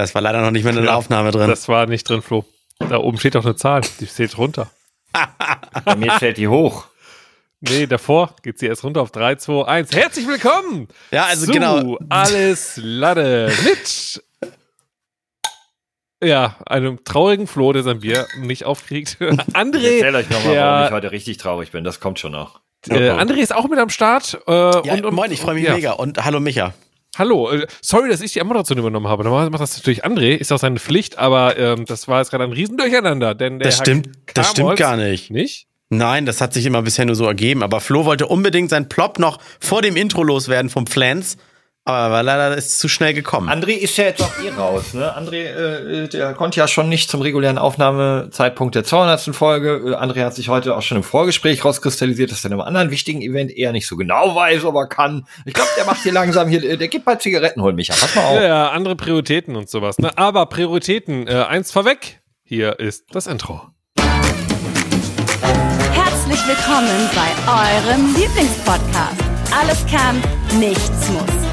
Das war leider noch nicht mehr in der Aufnahme drin. Das war nicht drin, Flo. Da oben steht doch eine Zahl, die zählt runter. Bei mir zählt die hoch. Nee, davor geht sie erst runter auf 3, 2, 1. Herzlich willkommen! Ja, also zu genau. Alles Lade mit. Ja, einem traurigen Flo, der sein Bier nicht aufkriegt. Ich André, erzähle euch nochmal, warum ich heute richtig traurig bin. Das kommt schon noch. äh, André ist auch mit am Start. Äh, Ja, und, und, moin, ich freue mich ja. mega. Und hallo Micha. Hallo, äh, sorry, dass ich die Moderation übernommen habe. Normalerweise macht das natürlich André, ist auch seine Pflicht, aber ähm, das war jetzt gerade ein Riesendurcheinander. Denn der Das Herr stimmt, das stimmt gar nicht. Nicht? Nein, das hat sich immer bisher nur so ergeben. Aber Flo wollte unbedingt sein Plop noch vor dem Intro loswerden vom Flans. Aber leider ist zu schnell gekommen. André ist ja jetzt auch eh raus, ne? André, äh, der konnte ja schon nicht zum regulären Aufnahmezeitpunkt der 200. Folge. Äh, André hat sich heute auch schon im Vorgespräch rauskristallisiert, dass er in einem anderen wichtigen Event eher nicht so genau weiß, aber kann. Ich glaube, der macht hier langsam hier, äh, der geht bald Zigaretten holen, Micha. Pass mal auf. Ja, ja, andere Prioritäten und sowas. Ne? Aber Prioritäten, äh, eins vorweg. Hier ist das Intro. Herzlich willkommen bei eurem Lieblingspodcast. Alles kann, nichts muss.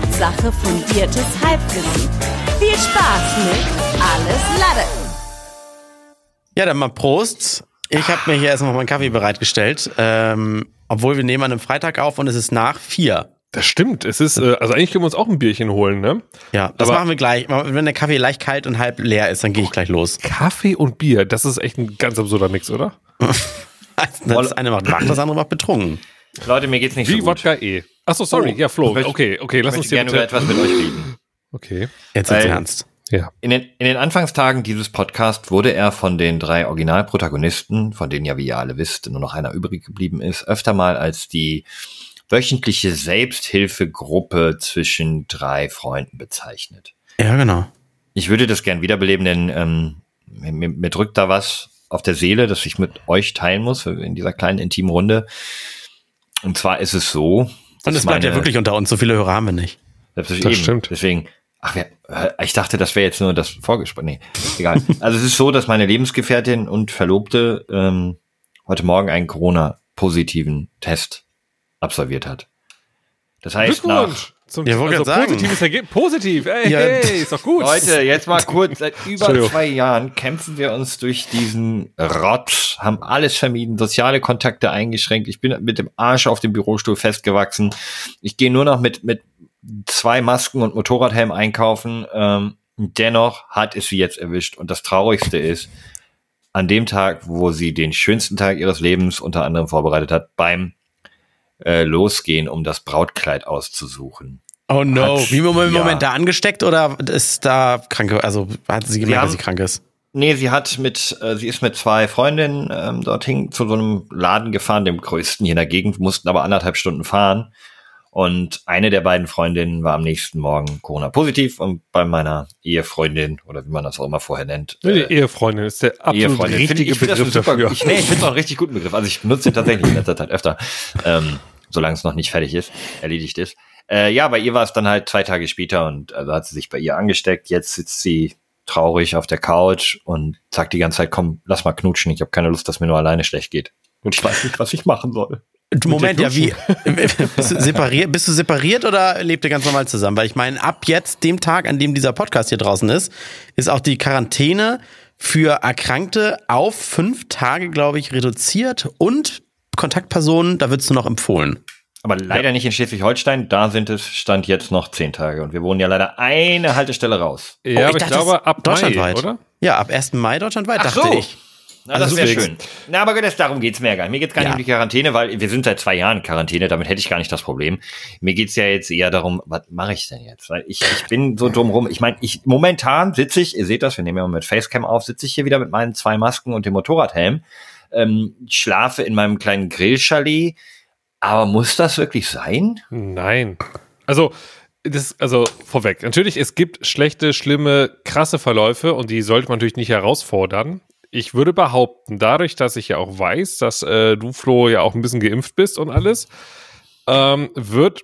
Hauptsache fundiertes Halbwissen. Viel Spaß mit Alles Lade. Ja, dann mal Prost. Ich habe mir hier erstmal meinen Kaffee bereitgestellt. Ähm, obwohl wir nehmen an einem Freitag auf und es ist nach vier. Das stimmt. Es ist, äh, also eigentlich können wir uns auch ein Bierchen holen, ne? Ja, das Aber- machen wir gleich. Wenn der Kaffee leicht kalt und halb leer ist, dann gehe ich gleich los. Kaffee und Bier, das ist echt ein ganz absurder Mix, oder? Das eine macht wach, das andere macht betrunken. Leute, mir geht's nicht Wie so gut. Wodka E. Achso, sorry, Oh, ja, Flo. ich möchte- Okay, okay, lass ich uns hier gerne über etwas mit euch reden. Okay. Jetzt Weil- ernst. Ja. In den, in den Anfangstagen dieses Podcasts wurde er von den drei Originalprotagonisten, von denen ja, wie ihr alle wisst, nur noch einer übrig geblieben ist, öfter mal als die wöchentliche Selbsthilfegruppe zwischen drei Freunden bezeichnet. Ja, genau. Ich würde das gern wiederbeleben, denn ähm, mir, mir, mir drückt da was auf der Seele, das ich mit euch teilen muss in dieser kleinen intimen Runde. Und zwar ist es so. Und es bleibt ja wirklich unter uns. So viele Hörer haben wir nicht. Selbstverständlich. Das stimmt. Deswegen, ach, wer, äh, ich dachte, das wäre jetzt nur das Vorgespräch. Nee, egal. also es ist so, dass meine Lebensgefährtin und Verlobte ähm, heute Morgen einen Corona-positiven Test absolviert hat. Das heißt, nach. Zum, Ja, also sagen. positives Ergebnis. Positiv. Ey, Ja. hey, ist doch gut. Leute, jetzt mal kurz, seit über zwei Jahren kämpfen wir uns durch diesen Rotz, haben alles vermieden, soziale Kontakte eingeschränkt. Ich bin mit dem Arsch auf dem Bürostuhl festgewachsen. Ich gehe nur noch mit, mit zwei Masken und Motorradhelm einkaufen. Ähm, dennoch hat es sie jetzt erwischt. Und das Traurigste ist, an dem Tag, wo sie den schönsten Tag ihres Lebens unter anderem vorbereitet hat, beim äh, Losgehen, um das Brautkleid auszusuchen. Oh no. Hat- Wie im Moment, ja. Moment da angesteckt oder ist da krank? Also hat sie gemerkt, dass sie krank ist? Nee, sie hat mit, äh, sie ist mit zwei Freundinnen ähm, dorthin zu so einem Laden gefahren, dem größten hier in der Gegend, mussten aber anderthalb Stunden fahren. Und eine der beiden Freundinnen war am nächsten Morgen Corona-positiv und bei meiner Ehefreundin, oder wie man das auch immer vorher nennt, Nee, die äh, Ehefreundin ist der absolut richtige ich, ich finde das Begriff super, dafür. ich, nee, ich finde es auch einen richtig guten Begriff. Also ich benutze den tatsächlich in letzter Zeit öfter, ähm, solange es noch nicht fertig ist, erledigt ist. Äh, ja, bei ihr war es dann halt zwei Tage später und also hat sie sich bei ihr angesteckt. Jetzt sitzt sie traurig auf der Couch und sagt die ganze Zeit, komm, lass mal knutschen. Ich habe keine Lust, dass mir nur alleine schlecht geht. Und ich weiß nicht, was ich machen soll. Moment, ja, wie? bist, du separiert, bist du separiert oder lebt ihr ganz normal zusammen? Weil ich meine, ab jetzt, dem Tag, an dem dieser Podcast hier draußen ist, ist auch die Quarantäne für Erkrankte auf fünf Tage, glaube ich, reduziert und Kontaktpersonen, da würdest du noch empfohlen. Aber leider nicht in Schleswig-Holstein. Da sind es Stand jetzt noch zehn Tage. Und wir wohnen ja leider eine Haltestelle raus. Ja, Oh, aber ich glaube ab deutschlandweit. Mai, oder? Ja, ab 1. Mai deutschlandweit, Ach dachte so. ich. Na, Also das wäre schön. Na, aber das, darum geht's mir ja gar nicht. Mir geht's gar Ja. nicht um die Quarantäne, weil wir sind seit zwei Jahren in Quarantäne, damit hätte ich gar nicht das Problem. Mir geht's ja jetzt eher darum, was mache ich denn jetzt? Weil ich, ich bin so dumm rum. Ich meine, ich momentan sitze ich, ihr seht das, wir nehmen ja mal mit Facecam auf, sitze ich hier wieder mit meinen zwei Masken und dem Motorradhelm, ähm, schlafe in meinem kleinen Grillchalet. Aber muss das wirklich sein? Nein. Also, das, also vorweg. Natürlich, es gibt schlechte, schlimme, krasse Verläufe und die sollte man natürlich nicht herausfordern. Ich würde behaupten, dadurch, dass ich ja auch weiß, dass äh, du, Flo, ja auch ein bisschen geimpft bist und alles, ähm, wird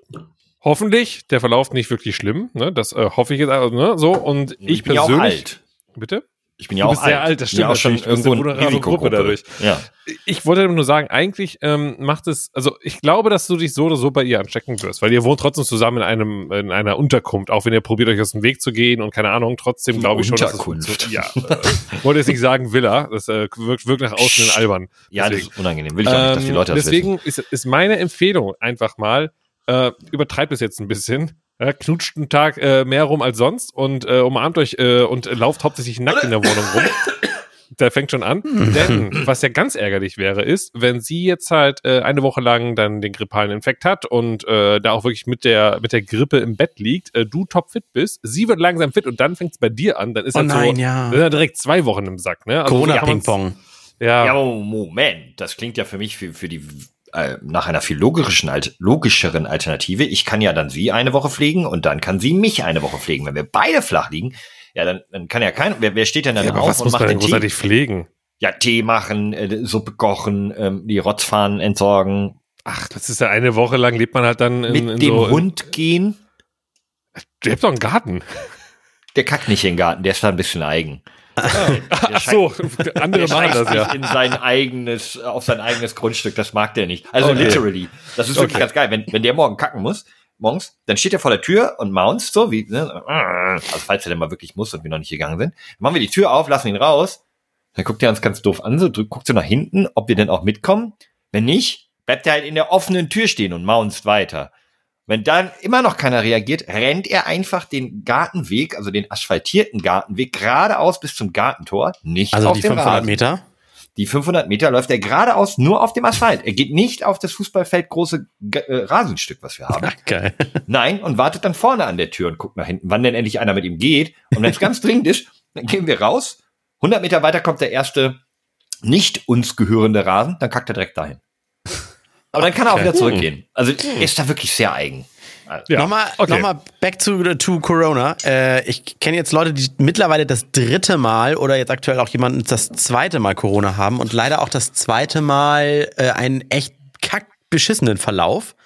hoffentlich der Verlauf nicht wirklich schlimm. Ne? Das äh, hoffe ich jetzt. Also, ne? So, und ich auch persönlich. alt. Bitte? Ich bin ja Du auch bist sehr alt. alt, das Bin ja stimmt auch schon irgendwo eine Risikogruppe Risikogruppe dadurch. Ja. Ich wollte nur sagen, eigentlich ähm, macht es, also ich glaube, dass du dich so oder so bei ihr anstecken wirst, weil ihr wohnt trotzdem zusammen in einem in einer Unterkunft, auch wenn ihr probiert euch aus dem Weg zu gehen und keine Ahnung, trotzdem glaube ich schon, dass es Unterkunft. Ja, äh, wollte jetzt nicht sagen Villa, das äh, wirkt, wirkt nach außen in albern. Ja, das Deswegen. ist unangenehm. Will ich auch nicht, dass die Leute Ähm, das deswegen ist, ist meine Empfehlung einfach mal, äh, übertreibt es jetzt ein bisschen. Ja, knutscht einen Tag äh, mehr rum als sonst und äh, umarmt euch äh, und lauft hauptsächlich nackt in der Wohnung rum. Der fängt schon an. Denn was ja ganz ärgerlich wäre, ist, wenn sie jetzt halt äh, eine Woche lang dann den grippalen Infekt hat und äh, da auch wirklich mit der, mit der Grippe im Bett liegt, äh, du topfit bist, sie wird langsam fit und dann fängt es bei dir an, dann ist Oh halt nein, so, ja. dann sind ja direkt zwei Wochen im Sack, ne? Also Corona-Ping-Pong. Ja, Ja, aber Moment, das klingt ja für mich für, für die äh, nach einer viel logischen, alt, logischeren Alternative. Ich kann ja dann sie eine Woche pflegen und dann kann sie mich eine Woche pflegen. Wenn wir beide flach liegen, ja, dann, dann kann ja kein, wer, wer steht denn dann ja auf was und muss macht man denn den Tee? pflegen? Ja, Tee machen, äh, Suppe kochen, ähm, die Rotzfahnen entsorgen, Ach, das ist ja eine Woche lang lebt man halt dann in, mit in dem so, Hund gehen. Ihr habt doch einen Garten. Der kackt nicht in den Garten, der ist da ein bisschen eigen. Ach so, andere Der machen das ja. in sein eigenes, auf sein eigenes Grundstück, das mag der nicht. Also Okay. literally. Das ist wirklich Okay. ganz geil. Wenn, wenn der morgen kacken muss, morgens, dann steht er vor der Tür und mounts so, wie, ne, also falls er denn mal wirklich muss und wir noch nicht gegangen sind, dann machen wir die Tür auf, lassen ihn raus, dann guckt er uns ganz doof an, so guckt so nach hinten, ob wir denn auch mitkommen. Wenn nicht, bleibt er halt in der offenen Tür stehen und mounts weiter. Wenn dann immer noch keiner reagiert, rennt er einfach den Gartenweg, also den asphaltierten Gartenweg, geradeaus bis zum Gartentor, nicht Also auf die dem 500 Rasen. Meter. Die 500 Meter läuft er geradeaus nur auf dem Asphalt. Er geht nicht auf das Fußballfeld große G äh, Rasenstück, was wir haben. Ach, geil. Nein, und wartet dann vorne an der Tür und guckt nach hinten, wann denn endlich einer mit ihm geht. Und wenn es ganz dringend ist, dann gehen wir raus. 100 Meter weiter kommt der erste nicht uns gehörende Rasen, dann kackt er direkt dahin. Aber dann kann er auch wieder zurückgehen. Also er ist da wirklich sehr eigen. Ja, Nochmal, okay. nochmal back to, to Corona. Äh, ich kenne jetzt Leute, die mittlerweile das dritte Mal oder jetzt aktuell auch jemanden das zweite Mal Corona haben und leider auch das zweite Mal äh, einen echt kackbeschissenen Verlauf.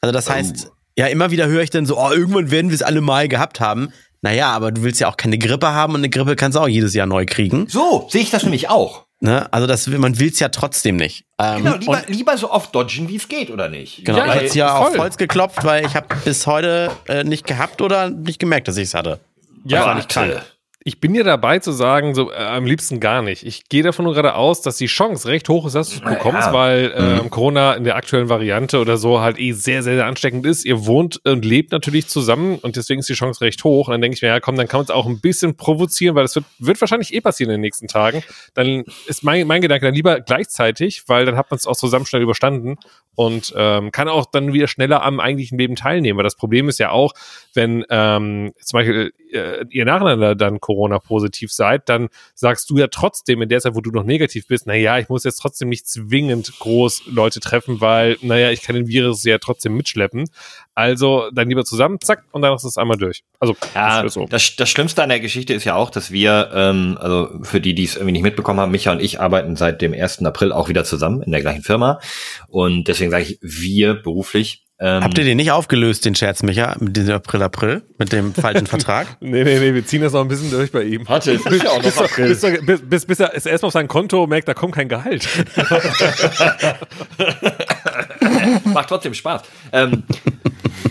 Also das heißt, ja, immer wieder höre ich dann so, oh, irgendwann werden wir es alle mal gehabt haben. Naja, aber du willst ja auch keine Grippe haben und eine Grippe kannst du auch jedes Jahr neu kriegen. So sehe ich das nämlich auch. Ne? Also das, man will es ja trotzdem nicht. Ähm, Genau, lieber, und, lieber so oft dodgen, wie es geht, oder nicht? genau, Ja, ich habe jetzt hier voll. auf Holz geklopft, weil ich habe bis heute äh, nicht gehabt oder nicht gemerkt, dass ich es hatte. Ja, Aber nicht krank. Ich bin ja dabei zu sagen, so äh, am liebsten gar nicht. Ich gehe davon nur gerade aus, dass die Chance recht hoch ist, dass du es bekommst, ja. weil ähm, Corona in der aktuellen Variante oder so halt eh sehr, sehr, sehr ansteckend ist. Ihr wohnt und lebt natürlich zusammen und deswegen ist die Chance recht hoch. Und dann denke ich mir, ja komm, dann kann man es auch ein bisschen provozieren, weil das wird, wird wahrscheinlich eh passieren in den nächsten Tagen. Dann ist mein, mein Gedanke dann lieber gleichzeitig, weil dann hat man es auch zusammen schnell überstanden und ähm, kann auch dann wieder schneller am eigentlichen Leben teilnehmen. Weil das Problem ist ja auch, wenn ähm, zum Beispiel äh, ihr nacheinander dann Corona-positiv seid, dann sagst du ja trotzdem in der Zeit, wo du noch negativ bist, naja, ich muss jetzt trotzdem nicht zwingend groß Leute treffen, weil, naja, ich kann den Virus ja trotzdem mitschleppen. Also dann lieber zusammen, zack, und dann ist es einmal durch. Also, Ja, das so. das, das Schlimmste an der Geschichte ist ja auch, dass wir, ähm, also für die, die es irgendwie nicht mitbekommen haben, Micha und ich arbeiten seit dem 1. April auch wieder zusammen in der gleichen Firma. Und deswegen sage ich wir beruflich. Ähm, Habt ihr den nicht aufgelöst, den Scherz, Micha, mit dem April, April, mit dem falschen Vertrag? Nee, nee, nee, wir ziehen das noch ein bisschen durch bei ihm. Warte, es ist ja auch noch April. Bis, bis, bis, bis er erstmal auf sein Konto merkt, da kommt kein Gehalt. Macht trotzdem Spaß. Ähm,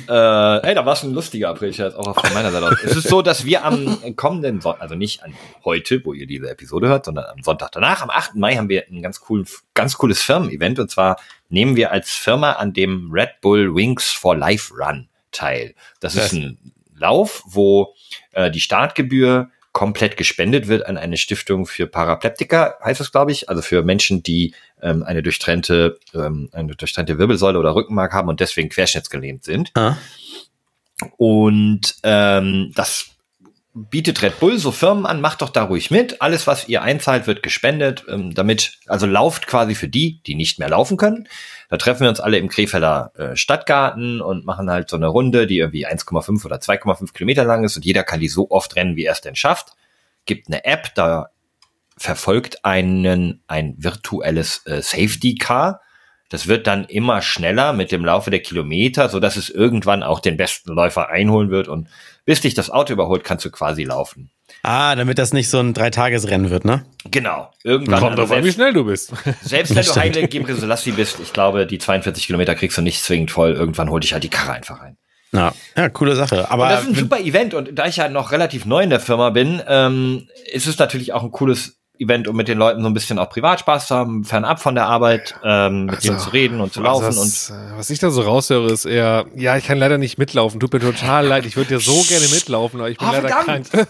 äh, ey, da war es ein lustiger April-Scherz, auch von meiner Seite aus. Es ist so, dass wir am kommenden Sonntag, also nicht an heute, wo ihr diese Episode hört, sondern am Sonntag danach, am 8. Mai, haben wir ein ganz, cool, ganz cooles Firmen-Event. Und zwar nehmen wir als Firma an dem Red Bull Wings for Life Run teil. Das ist ein Lauf, wo äh, die Startgebühr komplett gespendet wird an eine Stiftung für Parapleptiker, heißt es, glaube ich, also für Menschen, die ähm, eine durchtrennte, ähm, eine durchtrennte Wirbelsäule oder Rückenmark haben und deswegen querschnittsgelähmt sind. Ah. Und ähm, das bietet Red Bull so Firmen an, macht doch da ruhig mit. Alles, was ihr einzahlt, wird gespendet, ähm, damit, also lauft quasi für die, die nicht mehr laufen können. Da treffen wir uns alle im Krefelder äh, Stadtgarten und machen halt so eine Runde, die irgendwie 1,5 oder 2,5 Kilometer lang ist und jeder kann die so oft rennen, wie er es denn schafft. Gibt eine App, da verfolgt einen ein virtuelles äh, Safety Car. Das wird dann immer schneller mit dem Laufe der Kilometer, so dass es irgendwann auch den besten Läufer einholen wird und bis dich das Auto überholt, kannst du quasi laufen. Ah, damit das nicht so ein Dreitagesrennen wird, ne? Genau. Irgendwann. Kommt also drauf an, wie selbst, schnell du bist. selbst wenn du Heile Gebre Selassie bist, ich glaube, die 42 Kilometer kriegst du nicht zwingend voll. Irgendwann hol dich halt die Karre einfach rein. Ja, ja coole Sache. Aber Und das ist ein super Event und da ich ja noch relativ neu in der Firma bin, ähm, ist es natürlich auch ein cooles Event, um mit den Leuten so ein bisschen auch Privatspaß zu haben, fernab von der Arbeit, ähm, mit denen zu reden und zu laufen Also und das, äh, was ich da so raushöre, ist eher, ja, ich kann leider nicht mitlaufen. Tut mir total leid. Ich würde dir so gerne mitlaufen, aber ich bin Oh, leider verdammt. krank.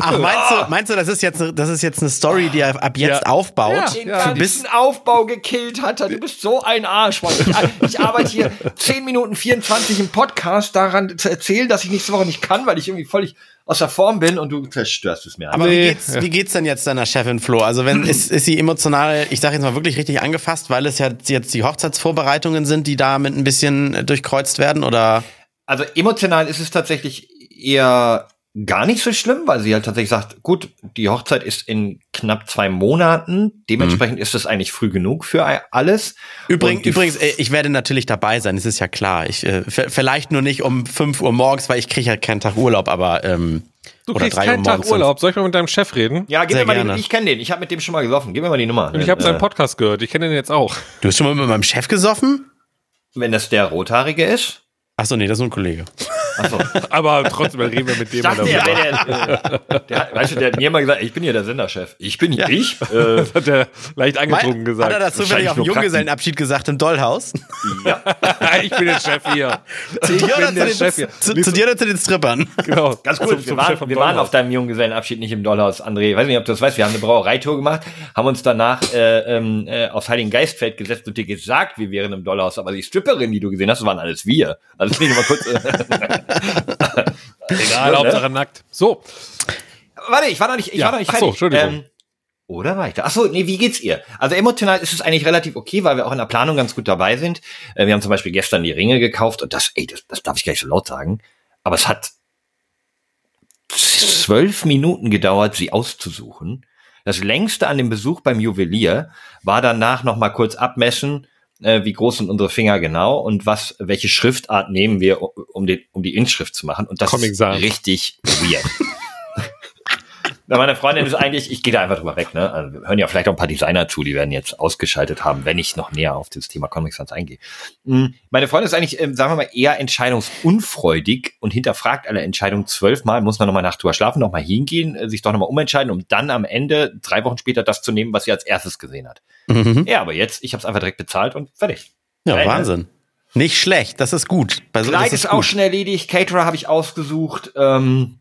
Ach, meinst du, meinst du, das ist jetzt, das ist jetzt eine Story, die er ab jetzt Ja. aufbaut? Ja. den Ja. ganzen Aufbau gekillt hat. Du bist so ein Arsch. Mann. Ich, ich arbeite hier 10 Minuten 24 im Podcast daran zu erzählen, dass ich nächste Woche nicht kann, weil ich irgendwie völlig aus der Form bin und du zerstörst es mir. Aber wie geht's, wie geht's denn jetzt deiner Chefin Flo? Also wenn ist, ist sie emotional, ich sage jetzt mal wirklich richtig angefasst, weil es ja jetzt die Hochzeitsvorbereitungen sind, die damit ein bisschen durchkreuzt werden oder? Also emotional ist es tatsächlich eher gar nicht so schlimm, weil sie halt tatsächlich sagt, gut, die Hochzeit ist in knapp zwei Monaten, dementsprechend ist es eigentlich früh genug für alles. Übrigens, übrigens, äh, ich werde natürlich dabei sein, das ist ja klar. Ich äh, vielleicht nur nicht um 5 Uhr morgens, weil ich kriege ja keinen Tag Urlaub, aber ähm, Du oder kriegst drei Uhr keinen Tag morgens. Urlaub. Soll ich mal mit deinem Chef reden? Ja, gib Sehr mir mal gerne. die, ich kenne den, ich habe mit dem schon mal gesoffen, gib mir mal die Nummer. Und ich habe Äh, seinen Podcast gehört. Ich kenne den jetzt auch. Du hast schon mal mit meinem Chef gesoffen? Wenn das der Rothaarige ist. Ach so, nee, das ist nur ein Kollege. Achso. Aber trotzdem reden wir mit dem Ich dachte, der, wäre der, äh, der, hat- weißt du, der hat mir mal gesagt, ich bin hier der Senderchef. Ich bin hier, ich? Äh, Das hat er leicht angetrunken gesagt. Hat er das zufällig auf dem Junggesellenabschied gesagt im Dollhaus? ja. ich bin der Chef hier. Zu dir oder bin der zu, Chef den, hier. zu, zu dir oder zu den Strippern? Genau. Ganz Zum- cool, wir, zum Chef waren, wir waren auf deinem Junggesellenabschied nicht im Dollhaus, André. Ich weiß nicht, ob du das weißt. Wir haben eine Brauereitour gemacht, haben uns danach äh, ähm, äh, aufs Heiligen Geistfeld gesetzt und dir gesagt, wir wären im Dollhaus. Aber die Stripperin, die du gesehen hast, waren alles wir. Also das ich mal kurz. Egal, ne? Hauptsache nackt. So, warte, ich war noch nicht, ich Ja, war noch nicht ach so, fertig. Ähm, Entschuldigung. oder war ich da? Ach so, nee, wie geht's ihr? Also emotional ist es eigentlich relativ okay, weil wir auch in der Planung ganz gut dabei sind. Äh, wir haben zum Beispiel gestern die Ringe gekauft und das, ey, das, das darf ich gar nicht so laut sagen. Aber es hat zwölf Minuten gedauert, sie auszusuchen. Das längste an dem Besuch beim Juwelier war danach noch mal kurz abmessen, äh, wie groß sind unsere Finger genau und was, welche Schriftart nehmen wir, um, den, um die Inschrift zu machen. Und das Comic ist richtig weird. Na, meine Freundin ist eigentlich, ich gehe da einfach drüber weg, ne? Also, wir hören ja vielleicht auch ein paar Designer zu, die werden jetzt ausgeschaltet haben, wenn ich noch näher auf das Thema Comic Sans eingehe. Mm, Meine Freundin ist eigentlich, ähm, sagen wir mal, eher entscheidungsunfreudig und hinterfragt alle Entscheidungen zwölfmal, muss man nochmal Nacht drüber schlafen, nochmal hingehen, äh, sich doch nochmal umentscheiden, um dann am Ende, drei Wochen später, das zu nehmen, was sie als erstes gesehen hat. Mhm. Ja, aber jetzt, ich habe es einfach direkt bezahlt und fertig. Ja, ne? Wahnsinn. Nicht schlecht, das ist gut. Bei so- Kleid das ist auch schon erledigt, Caterer habe ich ausgesucht. Ähm,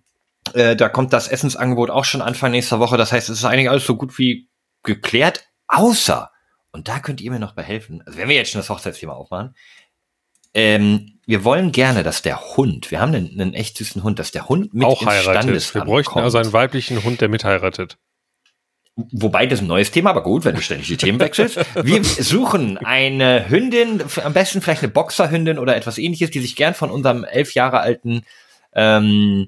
äh, da kommt das Essensangebot auch schon Anfang nächster Woche. Das heißt, es ist eigentlich alles so gut wie geklärt, außer, und da könnt ihr mir noch behelfen, also wenn wir jetzt schon das Hochzeitsthema aufmachen, ähm, wir wollen gerne, dass der Hund, wir haben einen, einen echt süßen Hund, dass der Hund mit auch ins heiratet. Wir bräuchten kommt. also einen weiblichen Hund, der mitheiratet. Wobei das ist ein neues Thema, aber gut, wenn du ständig die Themen wechselst. Wir suchen eine Hündin, am besten vielleicht eine Boxerhündin oder etwas ähnliches, die sich gern von unserem elf Jahre alten ähm,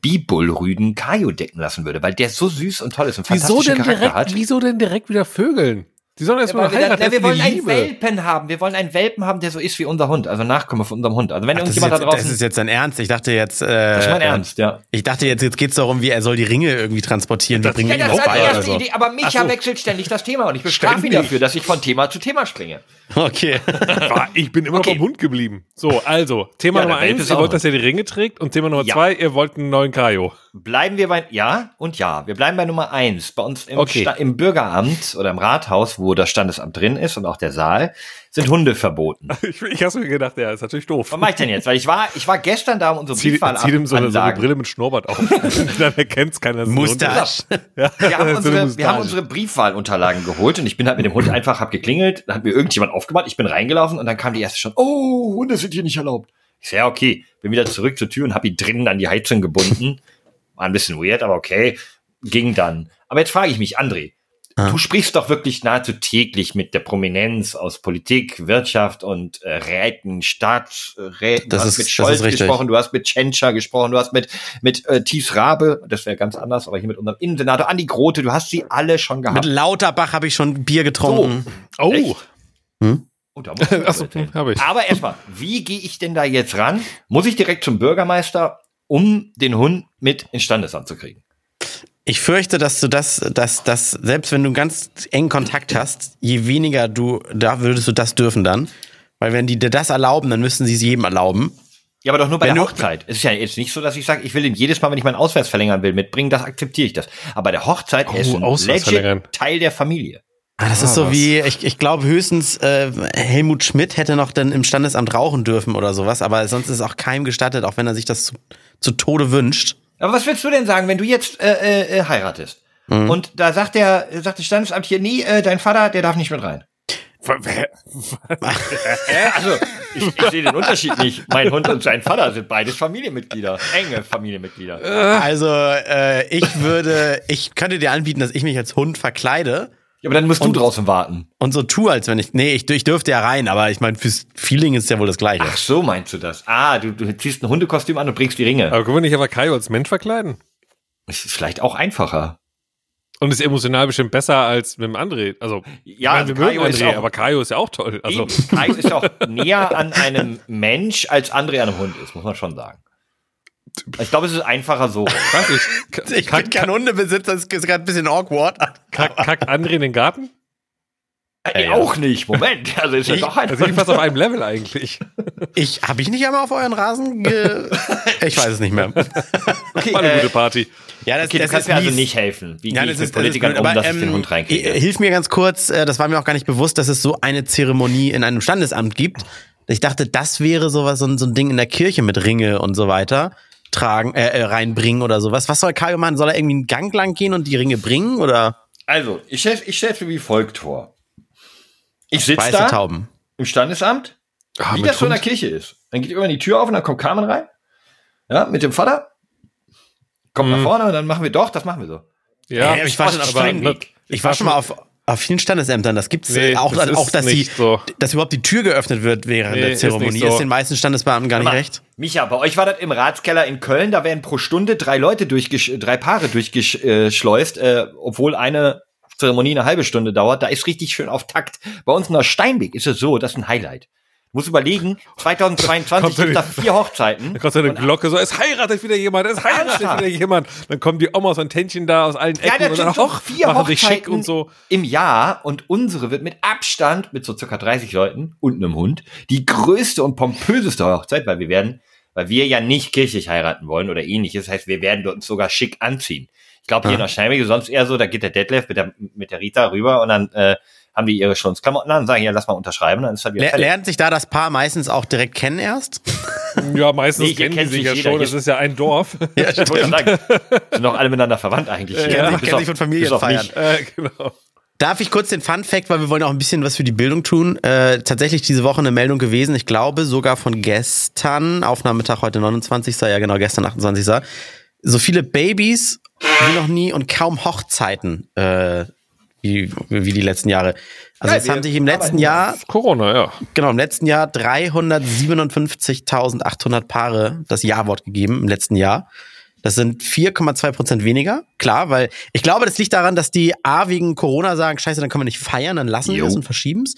Bibullrüden Kajo decken lassen würde, weil der so süß und toll ist und Wieso fantastischen denn, Charakter direkt, hat. wieso denn direkt wieder Vögeln? Die sollen Ja, erstmal weil wir, dann, heiraten. na, wir wollen einen. Welpen haben. Wir wollen einen Welpen haben, der so ist wie unser Hund, also Nachkomme von unserem Hund. Also wenn Ach, das, ist irgendjemand jetzt, da das draußen, ist jetzt dein Ernst. Ich dachte jetzt, äh, das ist mein Ernst, ja. Ich dachte jetzt, jetzt geht's darum, wie er soll die Ringe irgendwie transportieren. Wir bringen Ja, ihn das ist halt die bei oder erste so. Idee, aber Micha so. wechselt ständig das Thema und ich bestrafe ihn dafür, dass ich von Thema zu Thema springe. Okay. Ah, Ich bin immer Okay. beim Hund geblieben. So, also, Thema Ja, Nummer eins, ist ihr wollt, dass er die Ringe trägt. Und Thema Nummer Ja. zwei, ihr wollt einen neuen Kajo. Bleiben wir bei, ja und ja, wir bleiben bei Nummer eins. Bei uns im, Okay. Im Bürgeramt oder im Rathaus, wo das Standesamt drin ist und auch der Saal, sind Hunde verboten. Ich, ich hab's mir gedacht, ja, ist natürlich doof. Was mache ich denn jetzt? Weil ich war, ich war gestern da, um unsere Zieh, Briefwahl zieh ihm so eine, so eine. Brille mit Schnurrbart auf. Dann erkennt's keiner. Mustache. Ja, Wir haben, unsere, wir haben unsere Briefwahlunterlagen geholt und ich bin halt mit dem Hund einfach, hab geklingelt, dann hat mir irgendjemand aufgemacht, ich bin reingelaufen und dann kam die erste schon, oh, Hunde sind hier nicht erlaubt. Ich sag, ja, okay, bin wieder zurück zur Tür und hab ihn drinnen an die Heizung gebunden. War ein bisschen weird, aber okay, ging dann. Aber jetzt frage ich mich, André, Ah. du sprichst doch wirklich nahezu täglich mit der Prominenz aus Politik, Wirtschaft und äh, Räten, Staatsräten. Das du hast ist- mit das Scholz gesprochen, du hast mit Tschentscher gesprochen, du hast mit, mit äh, Thies Rabe, das wäre ganz anders, aber hier mit unserem Innensenator Andi Grote, du hast sie alle schon Mit gehabt. Lauterbach habe ich schon Bier getrunken. Oh, Echt? Oh, da muss ich Achso, ich. Aber erstmal, wie gehe ich denn da jetzt ran? Muss ich direkt zum Bürgermeister um den Hund mit ins Standesamt zu kriegen. Ich fürchte, dass du das, dass, dass selbst wenn du ganz engen Kontakt hast, je weniger du, da würdest du das dürfen dann. Weil wenn die dir das erlauben, dann müssen sie es jedem erlauben. Ja, aber doch nur bei Wenn der Hochzeit. Es ist ja jetzt nicht so, dass ich sage, ich will den jedes Mal, wenn ich meinen Ausweis verlängern will, mitbringen, das akzeptiere ich das. Aber bei der Hochzeit Oh, ist ein Ausweis verlängern. legit Teil der Familie. Ah, das ist so wie, ich, ich glaube höchstens äh, Helmut Schmidt hätte noch dann im Standesamt rauchen dürfen oder sowas, aber sonst ist auch keinem gestattet, auch wenn er sich das zu, Tode wünscht. Aber was willst du denn sagen, wenn du jetzt äh, äh, äh, heiratest? Mhm. Und da sagt der, sagt das Standesamt hier, nee, äh, dein Vater, der darf nicht mit rein. Also, ich, ich sehe den Unterschied nicht. Mein Hund und sein Vater sind beides Familienmitglieder, enge Familienmitglieder. Also äh, ich würde, ich könnte dir anbieten, dass ich mich als Hund verkleide Ja, aber dann musst du draußen warten. und so tue, als wenn ich, nee, ich, ich dürfte ja rein, aber ich meine, fürs Feeling ist ja wohl das Gleiche. Ach so, meinst du das? Ah, du, du ziehst ein Hundekostüm an und bringst die Ringe. Aber können wir nicht aber Kaio als Mensch verkleiden? Das ist vielleicht auch einfacher. Und ist emotional bestimmt besser als mit dem André. Also, Ja, meine, wir Kaio André, auch- aber Kaio ist ja auch toll. Also, Eben, Kai ist auch näher an einem Mensch, als André an einem Hund ist, muss man schon sagen. Ich glaube, es ist einfacher so. weiß ich. Ich bin Kack, kein Hundebesitzer, das ist gerade ein bisschen awkward. kack, kackt André in den Garten? Äh, Auch nicht, Moment. Also ist ja doch ein Da sind die fast auf einem Level eigentlich. Ich, habe ich nicht einmal auf euren Rasen ge Ich weiß es nicht mehr. okay, War eine äh, gute Party. Ja, das, okay, du das kannst ist mir also nicht helfen. Wie Ja, das ich ist, das Politikern blöd, um, aber, dass ich den ähm, Hund reinkriege? äh, Hilf mir ganz kurz, äh, das war mir auch gar nicht bewusst, dass es so eine Zeremonie in einem Standesamt gibt. Ich dachte, das wäre sowas, so ein, so ein Ding in der Kirche mit Ringe und so weiter tragen, äh, äh, reinbringen oder sowas. Was soll Kajo machen? Soll er irgendwie einen Gang lang gehen und die Ringe bringen oder Also, ich stelle ich stell's mir wie folgt vor. Ich sitze da Tauben? im Standesamt, Ah, wie das so in der? Kirche ist. Dann geht irgendwann die Tür auf und dann kommt Carmen rein. Ja, mit dem Vater. Kommt nach Mhm. vorne und dann machen wir doch, das machen wir so. Ja, Ja, ich war schon auf aber-. Ich war schon mal auf, auf vielen Standesämtern. Das gibt's Nee, äh, auch, das ist auch dass, die, so. dass überhaupt die Tür geöffnet wird während Nee, der ist Zeremonie. Ist, so. den meisten Standesbeamten gar nicht recht. Micha, bei euch war das im Ratskeller in Köln, da werden pro Stunde drei Leute durchgesch drei Paare durchgeschleust, äh, obwohl eine Zeremonie eine halbe Stunde dauert. Da ist richtig schön auf Takt. Bei uns in der Steinweg ist es so, das ist ein Highlight. Du musst überlegen, 2022 Kommt gibt da vier Hochzeiten. Da kommt so eine Glocke, so, es heiratet wieder jemand, es heiratet Ernsthaft? wieder jemand. Dann kommen die Omas und Täntchen da aus allen Ja, Ecken das und dann auch vier machen sich Hochzeiten schick und so. im Jahr und unsere wird mit Abstand, mit so circa 30 Leuten und einem Hund, die größte und pompöseste Hochzeit, weil wir werden, weil wir ja nicht kirchlich heiraten wollen oder ähnliches. Das heißt, wir werden uns sogar schick anziehen. Ich glaube, hier in der Steinwege sonst eher so, da geht der Detlef mit der, mit der Rita rüber und dann äh, haben die ihre Schunzklamotten an und sagen, ja, lass mal unterschreiben, dann ist halt wieder lernt sich da das Paar meistens auch direkt kennen erst? Ja, meistens Nee, kennen kennt sich ja jeder. schon, das ist ja ein Dorf. Ja, Ich wollte sagen, sind doch alle miteinander verwandt eigentlich. hier. Kennen sich- Bis kennen sich von Familienfeiern. äh, genau. Darf ich kurz den Fun Fact, weil wir wollen auch ein bisschen was für die Bildung tun. Äh, tatsächlich diese Woche eine Meldung gewesen, ich glaube sogar von gestern, Aufnahmetag heute 29. Ja genau, gestern 28. So viele Babys wie noch nie und kaum Hochzeiten äh, wie, wie die letzten Jahre. Also Ja, es haben sich im letzten Jahr, Corona, ja. genau, im letzten Jahr 357.800 Paare das Ja-Wort gegeben im letzten Jahr. Das sind 4,2 Prozent weniger. Klar, weil ich glaube, das liegt daran, dass die A wegen Corona sagen, scheiße, dann können wir nicht feiern, dann lassen wir es und verschieben es.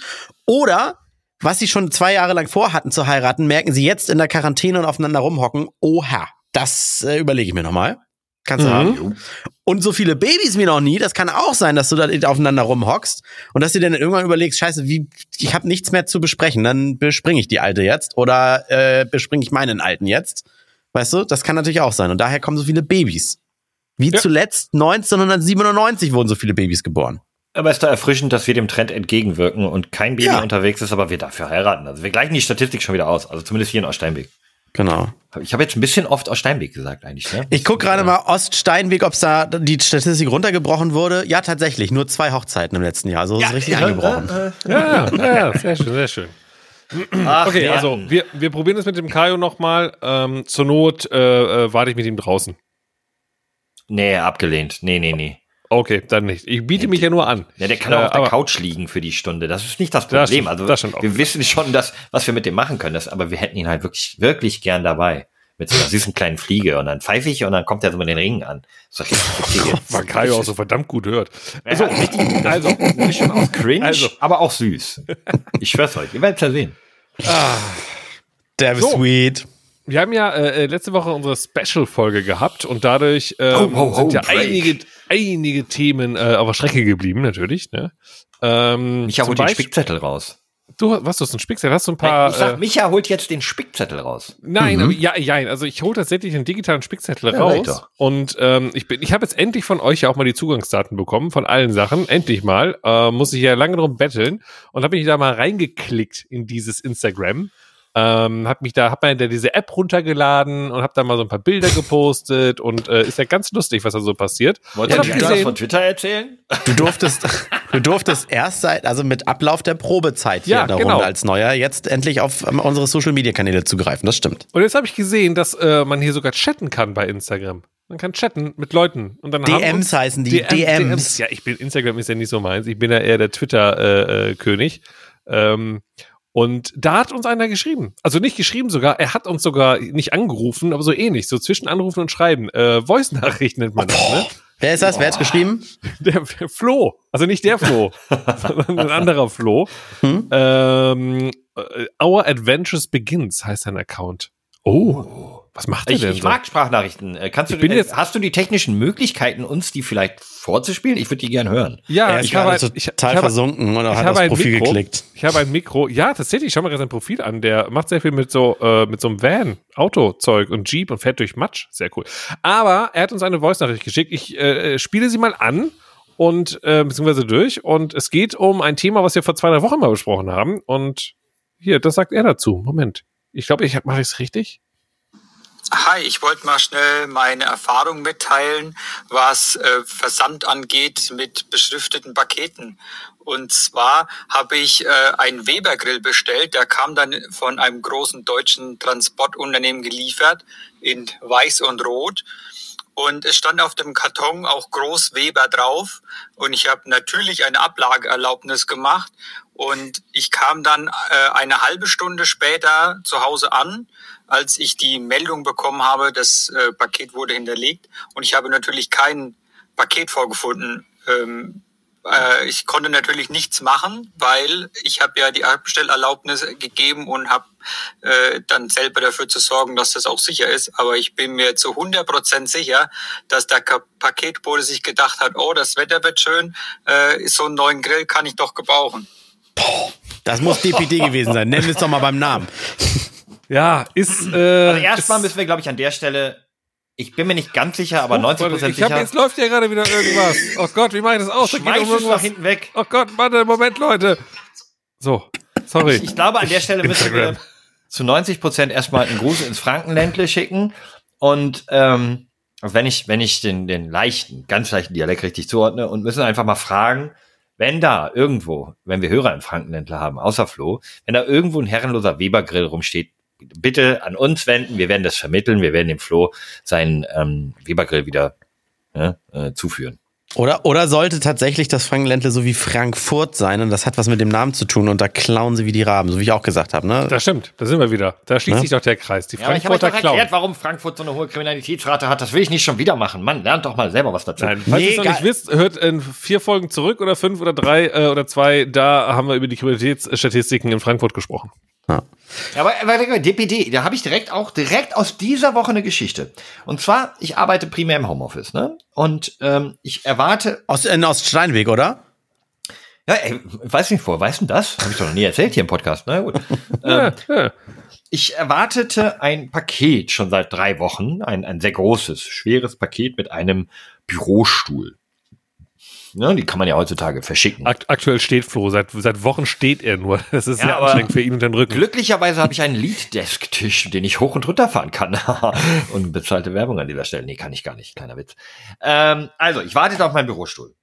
Oder, was sie schon zwei Jahre lang vorhatten zu heiraten, merken sie jetzt in der Quarantäne und aufeinander rumhocken, oha, das äh, überlege ich mir nochmal. Kannst du Mhm. haben. Und so viele Babys wie noch nie, das kann auch sein, dass du da aufeinander rumhockst und dass du dir dann irgendwann überlegst, scheiße, wie, ich habe nichts mehr zu besprechen, dann bespringe ich die alte jetzt oder äh, bespringe ich meinen alten jetzt. Weißt du, das kann natürlich auch sein. Und daher kommen so viele Babys. Wie Ja. zuletzt 1997 wurden so viele Babys geboren. Aber es ist da erfrischend, dass wir dem Trend entgegenwirken und kein Baby Ja. unterwegs ist, aber wir dafür heiraten. Also wir gleichen die Statistik schon wieder aus. Also zumindest hier in Oststeinweg. Genau. Ich habe jetzt ein bisschen oft Oststeinweg gesagt eigentlich. Ne? Ich guck gerade mal Oststeinweg, ob da die Statistik runtergebrochen wurde. Ja, tatsächlich, nur zwei Hochzeiten im letzten Jahr. Also es ist richtig eingebrochen. Ja, ja, ja, sehr schön, sehr schön. Ach, Okay, wir also wir, wir probieren es mit dem Kajo nochmal. Ähm, zur Not äh, äh, warte ich mit ihm draußen. Nee, abgelehnt. Nee, nee, nee. Okay, dann nicht. Ich biete mich ja nur an. Ja, der kann Äh, auch auf der Couch liegen für die Stunde. Das ist nicht das Das Problem. also das stimmt auch. wir wissen schon, dass, was wir mit dem machen können. Das, aber wir hätten ihn halt wirklich, wirklich gern dabei. Mit so einer süßen kleinen Fliege. Und dann pfeife ich und dann kommt er so mit den Ringen an. Das ist doch richtig witzig. Weil Kajo auch so verdammt gut hört. Also, richtig, also, Mischung aus cringe, Also. aber auch süß. Ich schwör's euch. Ihr werdet ja sehen. Der ist So. sweet. Wir haben ja äh, letzte Woche unsere Special-Folge gehabt und dadurch ähm, Oh, oh, oh, sind ja Break. einige, einige Themen äh, auf der Strecke geblieben, natürlich. Ne? Ähm, Micha holt den Beispiel- Spickzettel raus. Du, was, du hast einen Spickzettel? Hast du ein Nein, paar... ich sag, äh, Micha holt jetzt den Spickzettel raus. Nein, aber ja, ja, also ich hole tatsächlich einen digitalen Spickzettel Ja, raus weiter. und ähm, ich bin, ich habe jetzt endlich von euch ja auch mal die Zugangsdaten bekommen von allen Sachen, endlich mal. Äh, muss ich ja lange drum betteln und habe mich da mal reingeklickt in dieses Instagram. Ähm, hab mich da, hab mir da diese App runtergeladen und hab da mal so ein paar Bilder gepostet und äh, ist ja ganz lustig, was da so passiert. Wolltest Ja, du gesehen. von Twitter erzählen? Du durftest, du durftest erst seit, also mit Ablauf der Probezeit hier Ja, in der genau. Runde als Neuer, jetzt endlich auf ähm, unsere Social Media Kanäle zugreifen. Das stimmt. Und jetzt habe ich gesehen, dass äh, man hier sogar chatten kann bei Instagram. Man kann chatten mit Leuten und dann DMs heißen die, DMs. Ja, ich bin Instagram ist ja nicht so meins. Ich bin ja eher der Twitter äh, äh, König. Ähm, und da hat uns einer geschrieben. Also nicht geschrieben sogar, er hat uns sogar nicht angerufen, aber so ähnlich, so zwischen Anrufen und Schreiben. Äh, Voice-Nachricht nennt man das, ne? Wer ist das? Wer hat's geschrieben? Der Flo. Also nicht der Flo, sondern ein anderer Flo. Hm? Ähm, äh, Our Adventures Begins heißt sein Account. Oh, was macht er Ich, denn ich so? mag Sprachnachrichten. Äh, Kannst du, Ich bin äh, jetzt- hast du die technischen Möglichkeiten, uns die vielleicht vorzuspielen? Ich würde die gern hören. Ja, er ist ich habe, ein- ich, total ich habe, versunken und ich hat habe aufs ein Profil Mikro. geklickt. Ich habe ein Mikro. Ja, tatsächlich. Schau mal gerade sein Profil an. Der macht sehr viel mit so äh, mit so einem Van, Autozeug und Jeep und fährt durch Matsch. Sehr cool. Aber er hat uns eine Voice-Nachricht geschickt. Ich äh, spiele sie mal an und äh, beziehungsweise durch. Und es geht um ein Thema, was wir vor zwei drei Wochen mal besprochen haben. Und hier, das sagt er dazu. Moment. Ich glaube, ich mache es richtig. Hi, ich wollte mal schnell meine Erfahrung mitteilen, was äh, Versand angeht mit beschrifteten Paketen. Und zwar habe ich äh, einen Weber-Grill bestellt, der kam dann von einem großen deutschen Transportunternehmen geliefert in Weiß und Rot. Und es stand auf dem Karton auch groß Weber drauf. Und ich habe natürlich eine Ablageerlaubnis gemacht. Und ich kam dann äh, eine halbe Stunde später zu Hause an, als ich die Meldung bekommen habe, das äh, Paket wurde hinterlegt. Und ich habe natürlich kein Paket vorgefunden. Ähm, äh, ich konnte natürlich nichts machen, weil ich habe ja die Abstellerlaubnis gegeben und habe äh, dann selber dafür zu sorgen, dass das auch sicher ist. Aber ich bin mir zu 100 Prozent sicher, dass der Paketbote sich gedacht hat, oh, das Wetter wird schön, äh, so einen neuen Grill kann ich doch gebrauchen. Das muss DPD gewesen sein. Nennen wir es doch mal beim Namen. Ja, ist. Äh, Also erstmal müssen wir, glaube ich, an der Stelle, ich bin mir nicht ganz sicher, aber Oh, 90 warte, Prozent ich hab, sicher. Jetzt läuft ja gerade wieder irgendwas. Oh Gott, wie mache ich das aus? Da geht Schmeiß um irgendwas. hinten weg. Oh Gott, warte, Moment, Leute. So, sorry. Ich glaube, an der Stelle müssen wir zu 90 Prozent erstmal einen Gruß ins Frankenländle schicken. Und ähm, wenn ich, wenn ich den, den leichten, ganz leichten Dialekt richtig zuordne und müssen einfach mal fragen, wenn da irgendwo, wenn wir Hörer im Frankenländler haben, außer Flo, wenn da irgendwo ein herrenloser Webergrill rumsteht, bitte an uns wenden, wir werden das vermitteln, wir werden dem Flo seinen ähm, Webergrill wieder ne, äh, zuführen. Oder, oder sollte tatsächlich das Frankenländle so wie Frankfurt sein und das hat was mit dem Namen zu tun und da klauen sie wie die Raben, so wie ich auch gesagt habe. Ne? Das stimmt, da sind wir wieder. Da schließt Ne? sich doch der Kreis. Die Ja, aber ich habe Frankfurter erklärt, warum Frankfurt so eine hohe Kriminalitätsrate hat. Das will ich nicht schon wieder machen. Mann, lernt doch mal selber was dazu. Nein, falls Nee, ihr es noch nicht wisst, hört in vier Folgen zurück oder fünf oder drei äh, oder zwei, da haben wir über die Kriminalitätsstatistiken in Frankfurt gesprochen. Ja. Aber aber DPD, da habe ich direkt auch direkt aus dieser Woche eine Geschichte. Und zwar, ich arbeite primär im Homeoffice, ne? Und ähm, ich erwarte, Aus, in Oststeinweg, oder? ja, ey, weiß nicht vor, weißt du das? Habe ich doch noch nie erzählt hier im Podcast. Na gut. ähm, ich erwartete ein Paket schon seit drei Wochen, ein, ein sehr großes, schweres Paket mit einem Bürostuhl. Ne, die kann man ja heutzutage verschicken. Akt aktuell steht Flo, seit, seit Wochen steht er nur. Das ist Ja, sehr anstrengend für ihn und den Rücken. Glücklicherweise habe ich einen Lead-Desk-Tisch, den ich hoch und runter fahren kann. und bezahlte Werbung an dieser Stelle. Nee, kann ich gar nicht. Kleiner Witz. Ähm, also, ich warte auf meinen Bürostuhl.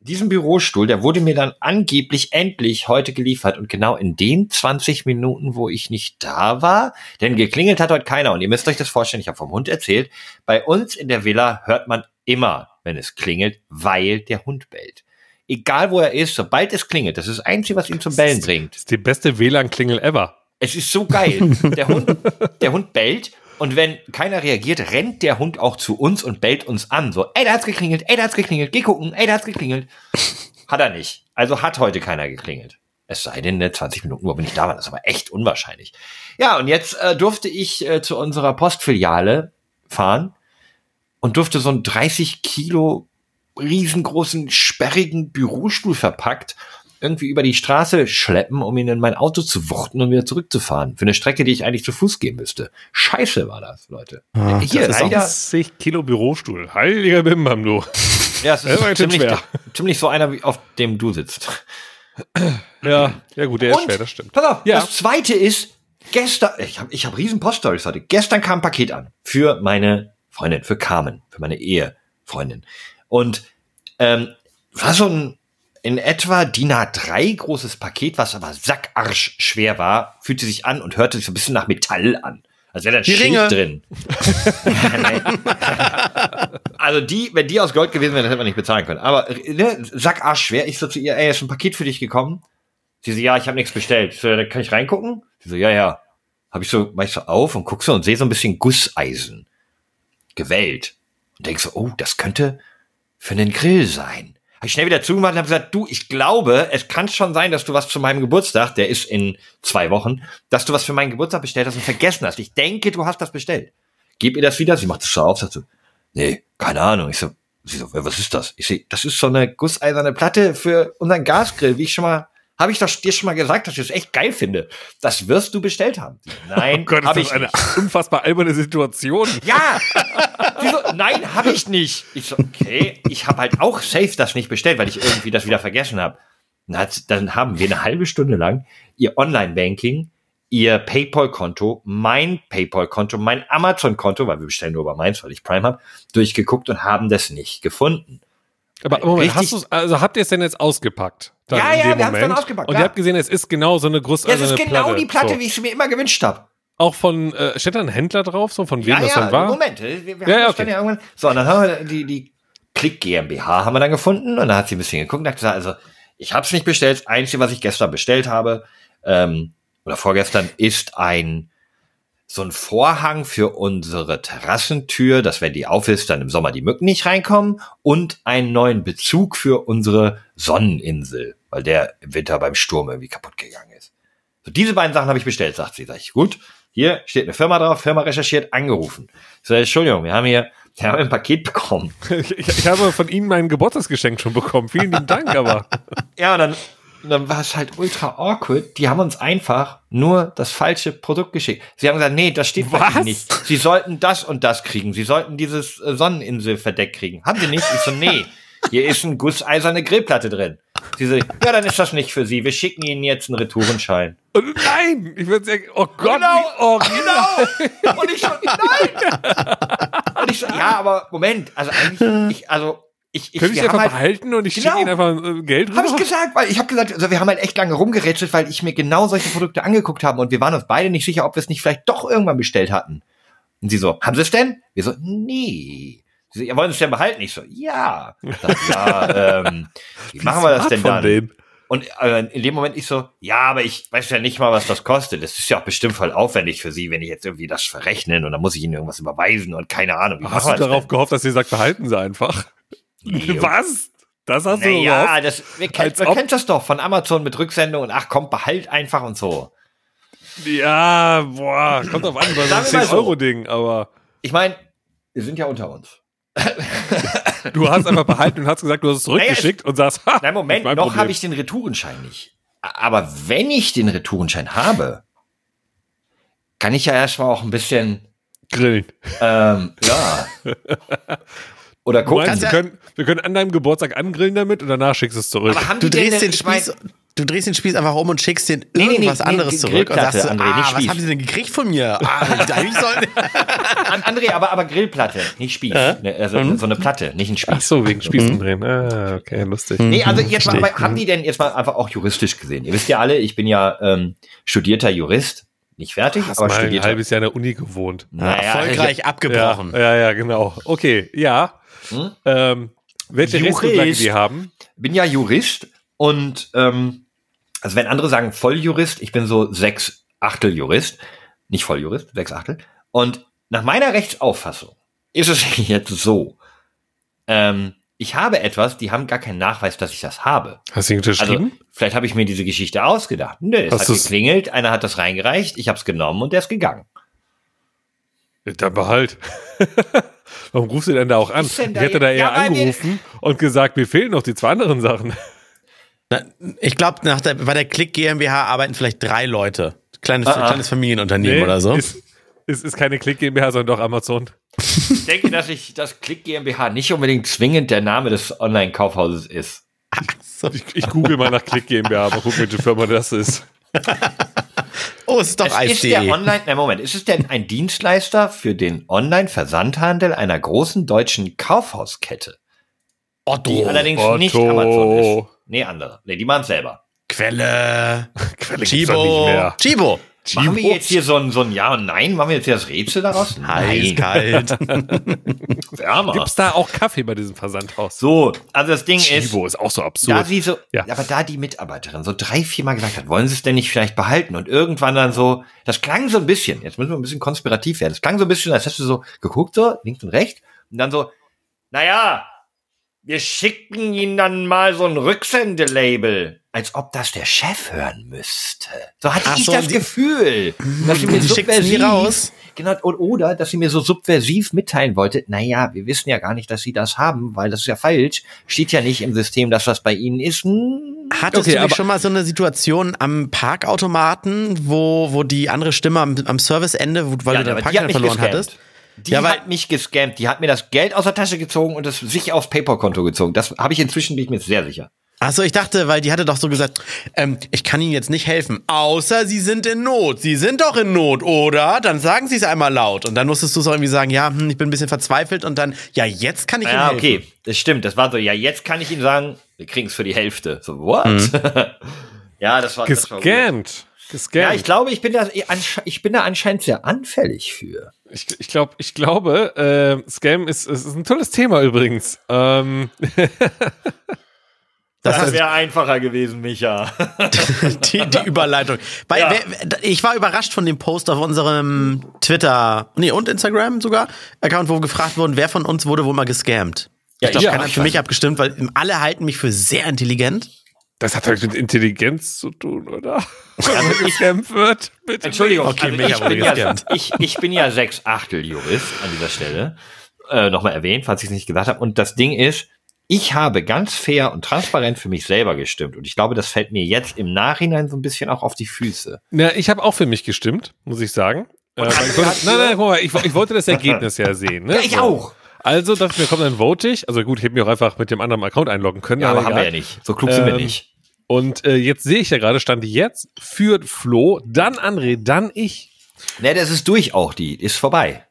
Diesen Bürostuhl, der wurde mir dann angeblich endlich heute geliefert und genau in den 20 Minuten, wo ich nicht da war, denn geklingelt hat heute keiner und ihr müsst euch das vorstellen, ich habe vom Hund erzählt, bei uns in der Villa hört man immer, wenn es klingelt, weil der Hund bellt. Egal wo er ist, sobald es klingelt, das ist das Einzige, was ihn zum Bellen bringt. Das ist die beste WLAN-Klingel ever. Es ist so geil. Der Hund, der Hund bellt und wenn keiner reagiert, rennt der Hund auch zu uns und bellt uns an. So, ey, da hat's geklingelt, ey, da hat's geklingelt, geh gucken, ey, da hat's geklingelt. Hat er nicht. Also hat heute keiner geklingelt. Es sei denn, in 20 Minuten Uhr bin ich da war. Das ist aber echt unwahrscheinlich. Ja, und jetzt äh, durfte ich äh, zu unserer Postfiliale fahren und durfte so einen 30 Kilo riesengroßen, sperrigen Bürostuhl verpackt irgendwie über die Straße schleppen, um ihn in mein Auto zu wuchten und wieder zurückzufahren. Für eine Strecke, die ich eigentlich zu Fuß gehen müsste. Scheiße war das, Leute. Ah, Hier, Das ist leider, 20 Kilo Bürostuhl. Heiliger Bimbam, du. ja, es ist ziemlich, ziemlich so einer, wie auf dem du sitzt. Ja, ja gut, der ist Und, schwer, das stimmt. Pass auf, Ja. das zweite ist, gestern, ich habe ich hab riesen Post-Stories heute. Gestern kam ein Paket an für meine Freundin, für Carmen, für meine Ehefreundin. Und ähm, war so ein in etwa DIN A3 großes Paket, was aber sackarsch schwer war, fühlte sich an und hörte sich so ein bisschen nach Metall an. Also wäre da ein Die Schild Ringe. drin. also die, wenn die aus Gold gewesen wären, das hätte man nicht bezahlen können. Aber ne, sackarsch schwer. Ich so zu ihr, ey, ist ein Paket für dich gekommen? Sie so, ja, ich habe nichts bestellt. Ich So, ja, kann ich reingucken? Sie so, ja, ja. Habe ich so, mach ich so auf und guck so und sehe so ein bisschen Gusseisen gewellt. Und denk so, oh, das könnte für einen Grill sein. Habe ich schnell wieder zugemacht und habe gesagt, du, ich glaube, es kann schon sein, dass du was zu meinem Geburtstag, der ist in zwei Wochen, dass du was für meinen Geburtstag bestellt hast und vergessen hast. Ich denke, du hast das bestellt. Gib ihr das wieder. Sie macht das so auf, sagt so, nee, keine Ahnung. Ich so, sie so, was ist das? Ich sehe, das ist so eine gusseiserne Platte für unseren Gasgrill, wie ich schon mal, habe ich doch dir schon mal gesagt, dass ich das echt geil finde. Das wirst du bestellt haben. Nein, Oh Gott, habe ist ich eine nicht. unfassbar alberne Situation. Ja! Sie so, nein, habe ich nicht. Ich so, okay, ich habe halt auch safe das nicht bestellt, weil ich irgendwie das wieder vergessen habe. Dann haben wir eine halbe Stunde lang ihr Online-Banking, ihr PayPal-Konto, mein PayPal-Konto, mein Amazon-Konto, weil wir bestellen nur über meins, weil ich Prime habe, durchgeguckt und haben das nicht gefunden. Aber Moment, hast du's, also habt ihr es denn jetzt ausgepackt? Ja, ja, wir haben's Moment? dann ausgepackt, Und ja. ihr habt gesehen, es ist genau so eine Ja, große das ist genau die Platte, so. wie ich sie mir immer gewünscht habe. Auch von, äh, steht da ein Händler drauf, so von wem Ja, das ja, dann war? Moment. Wir, wir Ja, haben ja, okay. dann ja irgendwann. So, und dann haben wir die, die Click GmbH haben wir dann gefunden und dann hat sie ein bisschen geguckt und hat gesagt, also ich habe es nicht bestellt. Das Einzige, was ich gestern bestellt habe, ähm, oder vorgestern, ist ein so ein Vorhang für unsere Terrassentür, dass wenn die auf ist, dann im Sommer die Mücken nicht reinkommen und einen neuen Bezug für unsere Sonneninsel, weil der im Winter beim Sturm irgendwie kaputt gegangen ist. So, diese beiden Sachen habe ich bestellt, sagt sie. Sag ich, gut, hier steht eine Firma drauf, Firma recherchiert, angerufen. Ich so, Entschuldigung, wir haben hier, wir haben ein Paket bekommen. Ich, ich, ich habe von Ihnen mein Geburtstagsgeschenk schon bekommen. Vielen lieben Dank, aber. Ja, und dann, und dann war es halt ultra awkward. Die haben uns einfach nur das falsche Produkt geschickt. Sie haben gesagt, nee, das steht bei Was? Ihnen nicht. Sie sollten das und das kriegen. Sie sollten dieses äh, Sonneninselverdeck kriegen. Haben Sie nicht? Ich so, nee. Hier ist eine gusseiserne Grillplatte drin. Sie so, ja, dann ist das nicht für Sie. Wir schicken Ihnen jetzt einen Retourenschein. Und nein! Ich würde sagen, oh Gott, Genau, oh, genau. Und ich so, nein. Und ich so, ja, aber Moment, also eigentlich, ich, also ich, ich, die haben einfach halt, behalten und ich Genau. schicke Ihnen einfach äh, Geld rüber? Habe ich gesagt, weil ich habe gesagt, also wir haben halt echt lange rumgerätselt, weil ich mir genau solche Produkte angeguckt habe und wir waren uns beide nicht sicher, ob wir es nicht vielleicht doch irgendwann bestellt hatten. Und sie so, haben Sie es denn? Wir so, nee. Sie so, ihr wollt es denn behalten? Ich so, ja. Ich dachte, ja, ähm, wie machen wir das denn dann? denen. Und äh, in dem Moment ich so, ja, aber ich weiß ja nicht mal, was das kostet. Das ist ja auch bestimmt voll aufwendig für Sie, wenn ich jetzt irgendwie das verrechnen und dann muss ich Ihnen irgendwas überweisen und keine Ahnung. Wie Hast du darauf denn? gehofft, dass sie sagt, behalten Sie einfach? Was? Das hast du Naja, gehofft? das, wir wir ob- kennen das doch von Amazon mit Rücksendung und ach komm, behalt einfach und so. Ja, boah, kommt drauf an, bei so einem wir mal so. 10-Euro-Ding, aber Ich meine, wir sind ja unter uns. du hast einfach behalten und hast gesagt, du hast es zurückgeschickt und sagst, ha, Nein, Moment, noch habe ich den Retourenschein nicht. Aber wenn ich den Retourenschein habe, kann ich ja erstmal auch ein bisschen, Grillen. ähm, ja. Oder Du gucken. meinst, wir, ja- können, wir können an deinem Geburtstag angrillen damit und danach schickst du es zurück. Aber haben Du die drehst den ich Spieß, du drehst den Spieß einfach um und schickst den nee, irgendwas nee, anderes nee, zurück und Grillplatte, sagst André, nicht ah, was Spieß. haben sie denn gekriegt von mir? Ah, ich soll, An, André, aber, aber Grillplatte, nicht Spieß. Ne, also so eine Platte, nicht ein Spieß. Ach so, wegen Spießen drehen. Ah, okay, lustig. Nee, also jetzt mal, aber haben die denn jetzt mal einfach auch juristisch gesehen? Ihr wisst ja alle, ich bin ja ähm, studierter Jurist. Nicht fertig, Hast aber mal ein studierter. halbes Jahr in der Uni gewohnt. naja, erfolgreich abgebrochen. Ja, ja, ja, genau. Okay, ja. Hm? Ähm, welche Jurist. Die haben? bin ja Jurist und ähm, also wenn andere sagen Volljurist, ich bin so sechs Achtel Jurist, nicht Volljurist, sechs Achtel. Und nach meiner Rechtsauffassung ist es jetzt so, ähm, ich habe etwas, die haben gar keinen Nachweis, dass ich das habe. Hast du ihn Also, unterschrieben? vielleicht habe ich mir diese Geschichte ausgedacht. Nö, es Hast hat du's- geklingelt, einer hat das reingereicht, ich habe es genommen und der ist gegangen. Dann behalt. Warum rufst du denn da auch an? Ich da hätte da jetzt- eher Ja, angerufen und gesagt, mir fehlen noch die zwei anderen Sachen. Na, Ich glaube, nach der, bei der Klick GmbH arbeiten vielleicht drei Leute. Kleines, Ah, ah. kleines Familienunternehmen oder so. Ist, ist, ist keine Klick GmbH, sondern doch Amazon. Ich denke, dass ich das Klick GmbH nicht unbedingt zwingend der Name des Online-Kaufhauses ist. Ich, ich google mal nach Klick GmbH, mal gucken, welche Firma das ist. Oh, es ist doch Es ist der. Online, nein, Moment, ist es denn ein Dienstleister für den Online-Versandhandel einer großen deutschen Kaufhauskette? Otto. Die allerdings Otto. nicht Amazon ist. Nee, andere. Nee, die machen selber. Quelle. Quelle gibt's Chibo. nicht mehr. Chibo. Machen wir jetzt hier so ein, so ein Ja und Nein? Machen wir jetzt hier das Rätsel daraus? Heiß, kalt. wärmer. Gibt's da auch Kaffee bei diesem Versandhaus? So, also das Ding ist, Chibo ist auch so absurd. da sie so, Ja. aber da die Mitarbeiterin so drei, vier Mal gesagt hat, wollen sie es denn nicht vielleicht behalten? Und irgendwann dann so, das klang so ein bisschen, jetzt müssen wir ein bisschen konspirativ werden, das klang so ein bisschen, als hättest du so geguckt, so links und rechts, und dann so, naja, wir schicken ihnen dann mal so ein Rücksendelabel. Als ob das der Chef hören müsste. So hatte Ach ich so, das die- Gefühl. Dass sie mir subversiv, raus. genau, und- oder, dass sie mir so subversiv mitteilen wollte, naja, wir wissen ja gar nicht, dass sie das haben, weil das ist ja falsch. Steht ja nicht im System, dass das bei ihnen ist. Hm. Hattest Okay, du nicht schon mal so eine Situation am Parkautomaten, wo, wo die andere Stimme am, am Serviceende, weil Ja, du hat Parkschein verloren hattest? Die Ja, weil- hat mich gescammt. Die hat mir das Geld aus der Tasche gezogen und es sich aufs PayPal-Konto gezogen. Das habe ich inzwischen, bin ich mir sehr sicher. Achso, ich dachte, weil die hatte doch so gesagt, ähm, ich kann Ihnen jetzt nicht helfen, außer Sie sind in Not. Sie sind doch in Not, oder? Dann sagen Sie es einmal laut. Und dann musstest du so irgendwie sagen, ja, hm, ich bin ein bisschen verzweifelt und dann, ja, jetzt kann ich Ihnen Ja, helfen. okay, das stimmt. Das war so, ja, jetzt kann ich Ihnen sagen, wir kriegen es für die Hälfte. So, what? ja, das war, das war. Gescammt. Gescammt. Ja, ich glaube, ich bin da, ich bin da anscheinend sehr anfällig für. Ich, ich, glaub, ich glaube, äh, Scam ist, ist, ein tolles Thema übrigens. Ähm, Das heißt, wäre einfacher gewesen, Micha. die, die Überleitung. Bei, Ja. wer, ich war überrascht von dem Post auf unserem Twitter, nee, und Instagram sogar, Account, wo gefragt wurde, wer von uns wurde wohl mal gescammt. Ja, ich glaube, ich- keiner ja, hat für mich abgestimmt, weil alle halten mich für sehr intelligent. Das hat halt mit Intelligenz zu tun, oder? Man gescammt wird. Bitte Entschuldigung, Okay, also ich, bin ja, ich, ich bin ja sechs Achtel Jurist an dieser Stelle. Äh, Nochmal erwähnt, falls ich es nicht gesagt habe. Und das Ding ist, ich habe ganz fair und transparent für mich selber gestimmt. Und ich glaube, das fällt mir jetzt im Nachhinein so ein bisschen auch auf die Füße. Ja, ich habe auch für mich gestimmt, muss ich sagen. Äh, ich wollte, nein, nein, guck mal, ich, ich wollte das Ergebnis ja sehen. Ne? Ja, ich auch. Also dachte ich mir, komm, dann vote ich. Also gut, ich hätte mich auch einfach mit dem anderen Account einloggen können. Ja, aber haben egal. wir ja nicht. So klug sind wir Ähm, nicht. Und äh, jetzt sehe ich ja gerade, stand jetzt führt Flo, dann André, dann ich. Ne, das ist durch auch, die ist vorbei.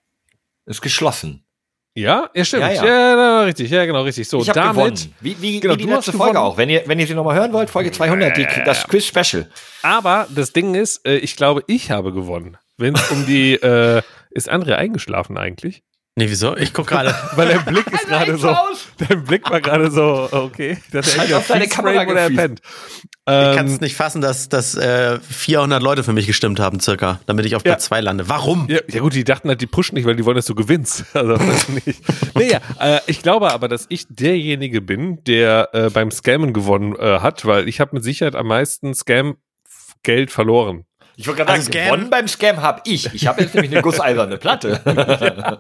Ist geschlossen. Ja, ja, stimmt. Ja, Ja, ja. richtig, ja, genau, richtig. So, ich habe damit. gewonnen. Wie, wie, Genau, wie die letzte Folge gewonnen. auch. Wenn ihr, wenn ihr sie nochmal hören wollt, Folge 200, die, das Quiz-Special. Aber das Ding ist, äh, ich glaube, ich habe gewonnen. Wenn es um die, äh, ist André eingeschlafen eigentlich? Nee, wieso? Ich guck gerade. Weil dein Blick ist gerade so, dein Blick war gerade so, okay, Hat entweder auf deine Kamera Frame oder er pennt. Ich kann es Ähm, nicht fassen, dass, dass äh, 400 Leute für mich gestimmt haben, circa, damit ich auf Ja. Platz 2 lande. Warum? ja, ja gut, die dachten halt, die pushen nicht, weil die wollen, dass du gewinnst. Also weiß nicht. Naja, äh, ich glaube aber, dass ich derjenige bin, der äh, beim Scammen gewonnen äh, hat, weil ich habe mit Sicherheit am meisten Scam-Geld verloren. Ich wollte gerade Also sagen, Scam- gewonnen beim Scam habe ich. Ich habe jetzt nämlich eine gusseiserne Platte.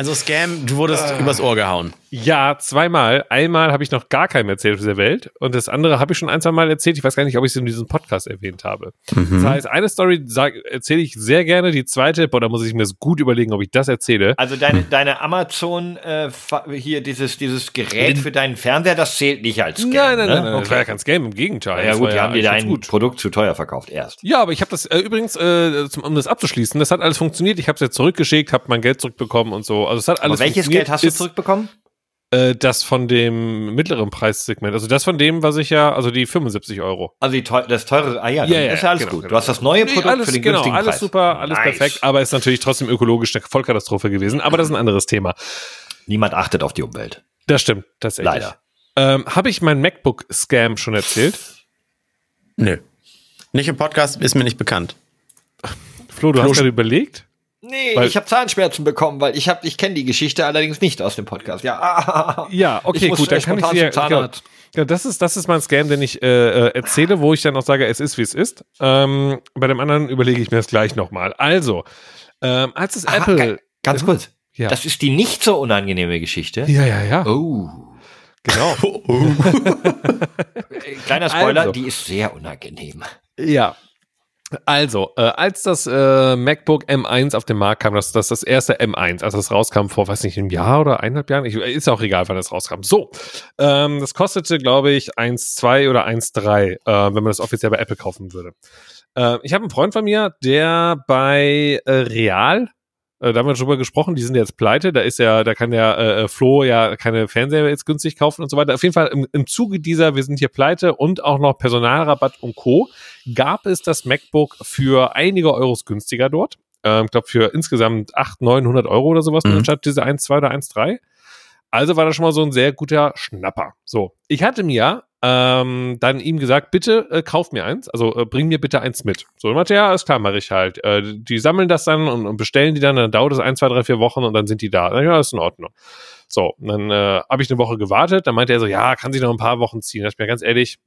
Also Scam, du wurdest übers Ohr gehauen. Ja, zweimal. Einmal habe ich noch gar keinem erzählt auf dieser Welt und das andere habe ich schon ein, zwei Mal erzählt. Ich weiß gar nicht, ob ich es in diesem Podcast erwähnt habe. Das heißt, eine Story erzähle ich sehr gerne, die zweite, boah, da muss ich mir das gut überlegen, ob ich das erzähle. Also deine, deine Amazon, äh, hier dieses, dieses Gerät für deinen Fernseher, das zählt nicht als Scam. nein, nein, ne? nein, nein, das Okay. war ja kein Scam, im Gegenteil. Ja Das gut, die haben dir dein ganz Produkt zu teuer verkauft erst. Ja, aber ich habe das äh, übrigens, äh, zum, um das abzuschließen, das hat alles funktioniert. Ich habe es jetzt zurückgeschickt, habe mein Geld zurückbekommen und so. Also es hat Aber alles welches funktioniert. Geld hast du Ist, zurückbekommen? Äh, das von dem mittleren Preissegment. Also das von dem, was ich ja, also die 75 Euro. Also die teu das teure, ah ja, dann Ja, ja, ist ja alles genau, gut. genau. Du hast das neue Nee, Produkt alles, für den genau, günstigen alles Preis. super, alles Nice. perfekt, aber ist natürlich trotzdem ökologisch eine Vollkatastrophe gewesen. Aber das ist ein anderes Thema. Niemand achtet auf die Umwelt. Das stimmt, tatsächlich. Leider. Ähm, Habe ich mein MacBook-Scam schon erzählt? Nö. Nicht im Podcast, ist mir nicht bekannt. Flo, du Flo, hast gerade überlegt? Nee, Weil- ich habe Zahnschmerzen bekommen, weil ich habe, ich kenne die Geschichte allerdings nicht aus dem Podcast. Ja, Ja, okay, Ich gut, dann kann ich Zahnarzt. Ja, das ist, das ist mein Scam, den ich äh, äh, erzähle, wo ich dann auch sage, es ist, wie es ist. Ähm, bei dem anderen überlege ich mir das gleich nochmal. Also, ähm, als es Aha, Apple. ga- ganz kurz. Ja. Das ist die nicht so unangenehme Geschichte. ja, ja, ja, Oh. genau. Äh, Kleiner Spoiler, Also. die ist sehr unangenehm. Ja. Also, äh, als das äh, MacBook M1 auf den Markt kam, das, das das erste M1, als das rauskam vor, weiß nicht, einem Jahr oder eineinhalb Jahren, ich, ist auch egal, wann das rauskam. So, ähm, das kostete, glaube ich, 1,2 oder 1,3, äh, wenn man das offiziell bei Apple kaufen würde. Äh, ich habe einen Freund von mir, der bei äh, Real, da haben wir schon drüber gesprochen, die sind jetzt pleite, da ist ja, da kann der äh, Flo ja keine Fernseher jetzt günstig kaufen und so weiter. Auf jeden Fall im, im Zuge dieser, wir sind hier pleite und auch noch Personalrabatt und Co., gab es das MacBook für einige Euros günstiger dort. Ähm, ich glaube für insgesamt 800, 900 Euro oder sowas, Mhm. anstatt diese 1,2 oder 1,3. Also war das schon mal so ein sehr guter Schnapper. So, ich hatte mir ähm, dann ihm gesagt, bitte äh, kauf mir eins, also äh, bring mir bitte eins mit. So, und meinte, ja, ist klar, mache ich halt. Äh, die sammeln das dann und, und bestellen die dann, dann dauert es ein, zwei, drei, vier Wochen und dann sind die da. Dann, ja, ist in Ordnung. So, dann äh, habe ich eine Woche gewartet, dann meinte er so, ja, kann sich noch ein paar Wochen ziehen. Da ich mir ganz ehrlich,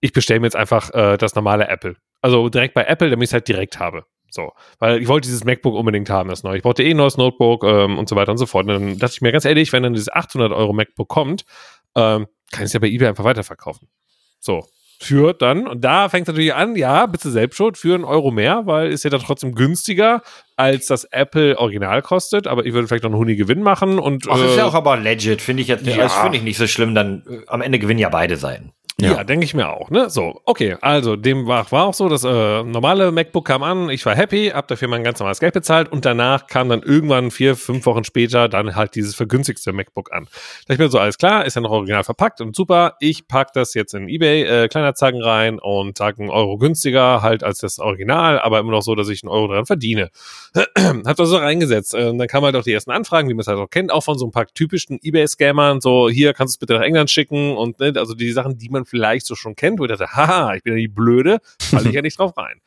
ich bestelle mir jetzt einfach äh, das normale Apple. Also direkt bei Apple, damit ich es halt direkt habe. So, weil ich wollte dieses MacBook unbedingt haben, das neue. Ich brauchte eh ein neues Notebook ähm, und so weiter und so fort. Und dann dachte ich mir ganz ehrlich, wenn dann dieses 800 Euro MacBook kommt, ähm, kann ich es ja bei eBay einfach weiterverkaufen. So, für dann, und da fängt es natürlich an, ja, bist du selbst schuld, für einen Euro mehr, weil ist ja dann trotzdem günstiger, als das Apple Original kostet, aber ich würde vielleicht noch einen Huni Gewinn machen und Ach, ist äh, ja auch aber legit, finde ich jetzt, ja. das finde ich nicht so schlimm, dann äh, am Ende gewinnen ja beide Seiten. Ja, denke ich mir auch. Ne? So, okay, also dem war, war auch so, das äh, normale MacBook kam an, ich war happy, hab dafür mein ganz normales Geld bezahlt und danach kam dann irgendwann vier, fünf Wochen später dann halt dieses vergünstigste MacBook an. Da ich mir so, alles klar, ist ja noch original verpackt und super, ich pack das jetzt in Ebay äh, Kleinanzeigen rein und sag einen Euro günstiger halt als das Original, aber immer noch so, dass ich einen Euro dran verdiene. hab das so reingesetzt. Äh, dann kamen halt auch die ersten Anfragen, wie man es halt auch kennt, auch von so ein paar typischen Ebay-Scammern, so hier kannst du es bitte nach England schicken und ne, also die Sachen, die man vielleicht so schon kennt, wo ich dachte, haha, ich bin ja die Blöde, falle ich ja nicht drauf rein.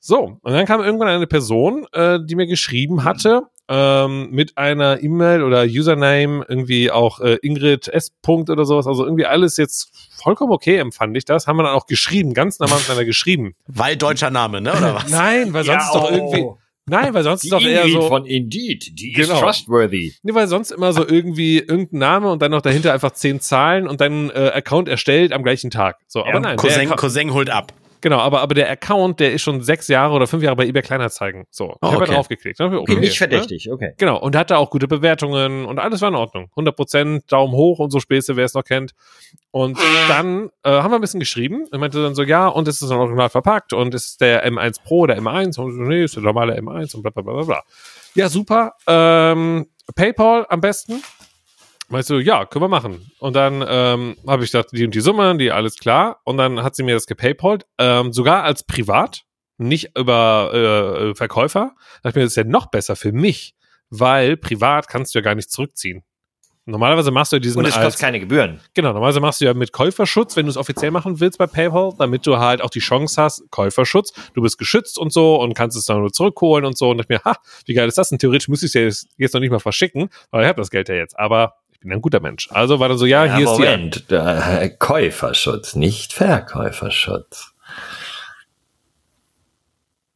So, und dann kam irgendwann eine Person, äh, die mir geschrieben hatte, ähm, mit einer E-Mail oder Username, irgendwie auch äh, Ingrid S. Punkt oder sowas, also irgendwie alles jetzt vollkommen okay empfand ich das, haben wir dann auch geschrieben, ganz normal miteinander geschrieben. Weil deutscher Name, ne? Oder was? Nein, weil sonst ist doch irgendwie, nein, weil sonst Die ist doch eher so, von Indeed, die Genau. ist trustworthy. Nee, weil sonst immer so irgendwie irgendein Name und dann noch dahinter einfach zehn Zahlen und dann äh, Account erstellt am gleichen Tag. So, aber nein, Cousin, Cousin holt ab. Genau, aber, aber der Account, der ist schon sechs Jahre oder fünf Jahre bei eBay Kleinanzeigen. So, ich Oh, habe okay. draufgeklickt. Okay, Okay, nicht ne? verdächtig, okay. Genau, und hatte auch gute Bewertungen und alles war in Ordnung. 100% Daumen hoch und so Späße, wer es noch kennt. Und dann äh, haben wir ein bisschen geschrieben und meinte dann so, ja, und es ist dann original verpackt und es ist der M1 Pro oder M1 und so, nee, ist der normale M1 und bla bla bla bla bla. Ja, super. Ähm, PayPal am besten. Meinst du, ja, können wir machen. Und dann ähm, habe ich gesagt, die und die Summe, die alles klar. Und dann hat sie mir das gepaypalt, ähm, sogar als privat, nicht über äh, Verkäufer. Da dachte ich mir, das ist ja noch besser für mich, weil privat kannst du ja gar nicht zurückziehen. Normalerweise machst du ja diesen Und es als, kostet keine Gebühren. Genau, normalerweise machst du ja mit Käuferschutz, wenn du es offiziell machen willst bei PayPal, damit du halt auch die Chance hast, Käuferschutz, du bist geschützt und so und kannst es dann nur zurückholen und so. Und ich mir, ha, wie geil ist das denn? Theoretisch müsste ich es ja jetzt, jetzt noch nicht mal verschicken, weil ich habe das Geld ja jetzt. Aber ich bin ein guter Mensch. Also war dann so, ja, Ja, hier ist die. Moment, äh, Käuferschutz, nicht Verkäuferschutz.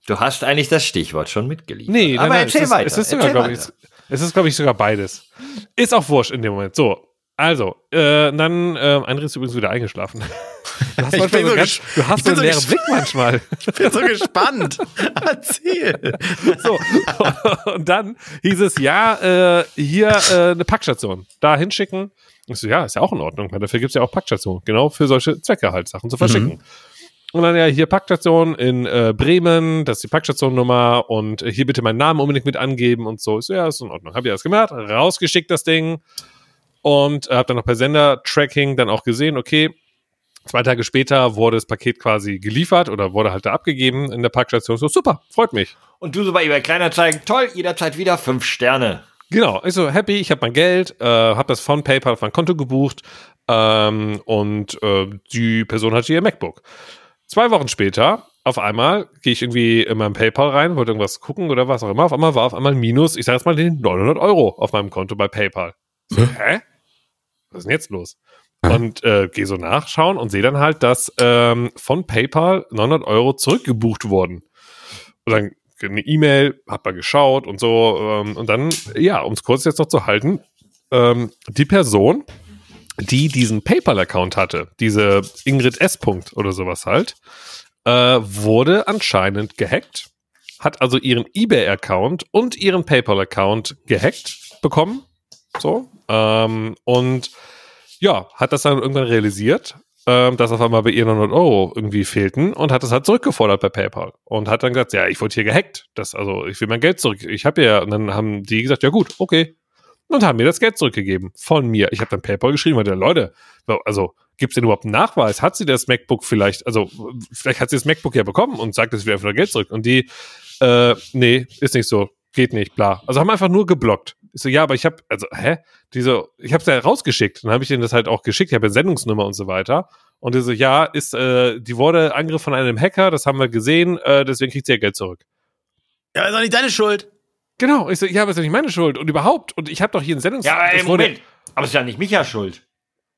Du hast eigentlich das Stichwort schon mitgeliefert. Nee, aber nein, nein, erzähl es ist, weiter. Es ist sogar, erzähl glaube ich, es ist, glaube ich, sogar beides. Ist auch wurscht in dem Moment. So. Also, äh, dann, äh, André ist übrigens wieder eingeschlafen. Du hast, manchmal so so ganz, du hast ich so einen leeren Blick manchmal. Ich bin so gespannt. Erzähl. So. Und dann hieß es, ja, äh, hier äh, eine Packstation. Da hinschicken. Ich so, ja, ist ja auch in Ordnung, weil dafür gibt's ja auch Packstationen. Genau für solche Zwecke halt, Sachen zu verschicken. Und dann ja, hier Packstation in äh, Bremen, das ist die Packstationnummer und äh, hier bitte meinen Namen unbedingt mit angeben und so. Ich so, ja, ist in Ordnung. Hab ich das gemacht, rausgeschickt das Ding und äh, hab dann noch per Sender-Tracking dann auch gesehen, okay, zwei Tage später wurde das Paket quasi geliefert oder wurde halt da abgegeben in der Packstation. So, super, freut mich. Und du so bei eBay Kleinanzeigen, toll, jederzeit wieder fünf Sterne. Genau, ich so happy, ich habe mein Geld, äh, habe das von PayPal auf mein Konto gebucht ähm, und äh, die Person hatte ihr MacBook. Zwei Wochen später auf einmal gehe ich irgendwie in meinem PayPal rein, wollte irgendwas gucken oder was auch immer. Auf einmal war auf einmal ein Minus, ich sage jetzt mal den 900 Euro auf meinem Konto bei PayPal. So, hä? Was ist denn jetzt los? Und äh, gehe so nachschauen und sehe dann halt, dass ähm, von PayPal 900 Euro zurückgebucht wurden. Und dann eine E-Mail, hab mal geschaut und so. Ähm, und dann, ja, um es kurz jetzt noch zu halten, ähm, die Person, die diesen PayPal-Account hatte, diese Ingrid S. -Punkt oder sowas halt, äh, wurde anscheinend gehackt, hat also ihren eBay-Account und ihren PayPal-Account gehackt bekommen. So. Ähm, und ja, hat das dann irgendwann realisiert, ähm, dass auf einmal bei ihr 900 Euro irgendwie fehlten und hat das halt zurückgefordert bei PayPal und hat dann gesagt, ja, ich wurde hier gehackt, das, also ich will mein Geld zurück, ich habe ja, und dann haben die gesagt, ja gut, okay, und haben mir das Geld zurückgegeben von mir. Ich habe dann PayPal geschrieben und der Leute, also gibt es denn überhaupt einen Nachweis? Hat sie das MacBook vielleicht, also vielleicht hat sie das MacBook ja bekommen und sagt, es wieder einfach nur Geld zurück. Und die, äh, nee, ist nicht so, geht nicht, bla. Also haben einfach nur geblockt. Ich so, ja, aber ich habe, also, hä? Die so, ich habe es ja rausgeschickt. Dann habe ich denen das halt auch geschickt. Ich habe ja Sendungsnummer und so weiter. Und die so, ja, ist, äh, die wurde Angriff von einem Hacker, das haben wir gesehen, äh, deswegen kriegt sie ja Geld zurück. Ja, ist doch nicht deine Schuld. Genau, ich so, ja, aber ist doch nicht meine Schuld. Und überhaupt, und ich habe doch hier ein Sendungs... Ja, aber ey, Moment. Aber es ist ja nicht Micha schuld.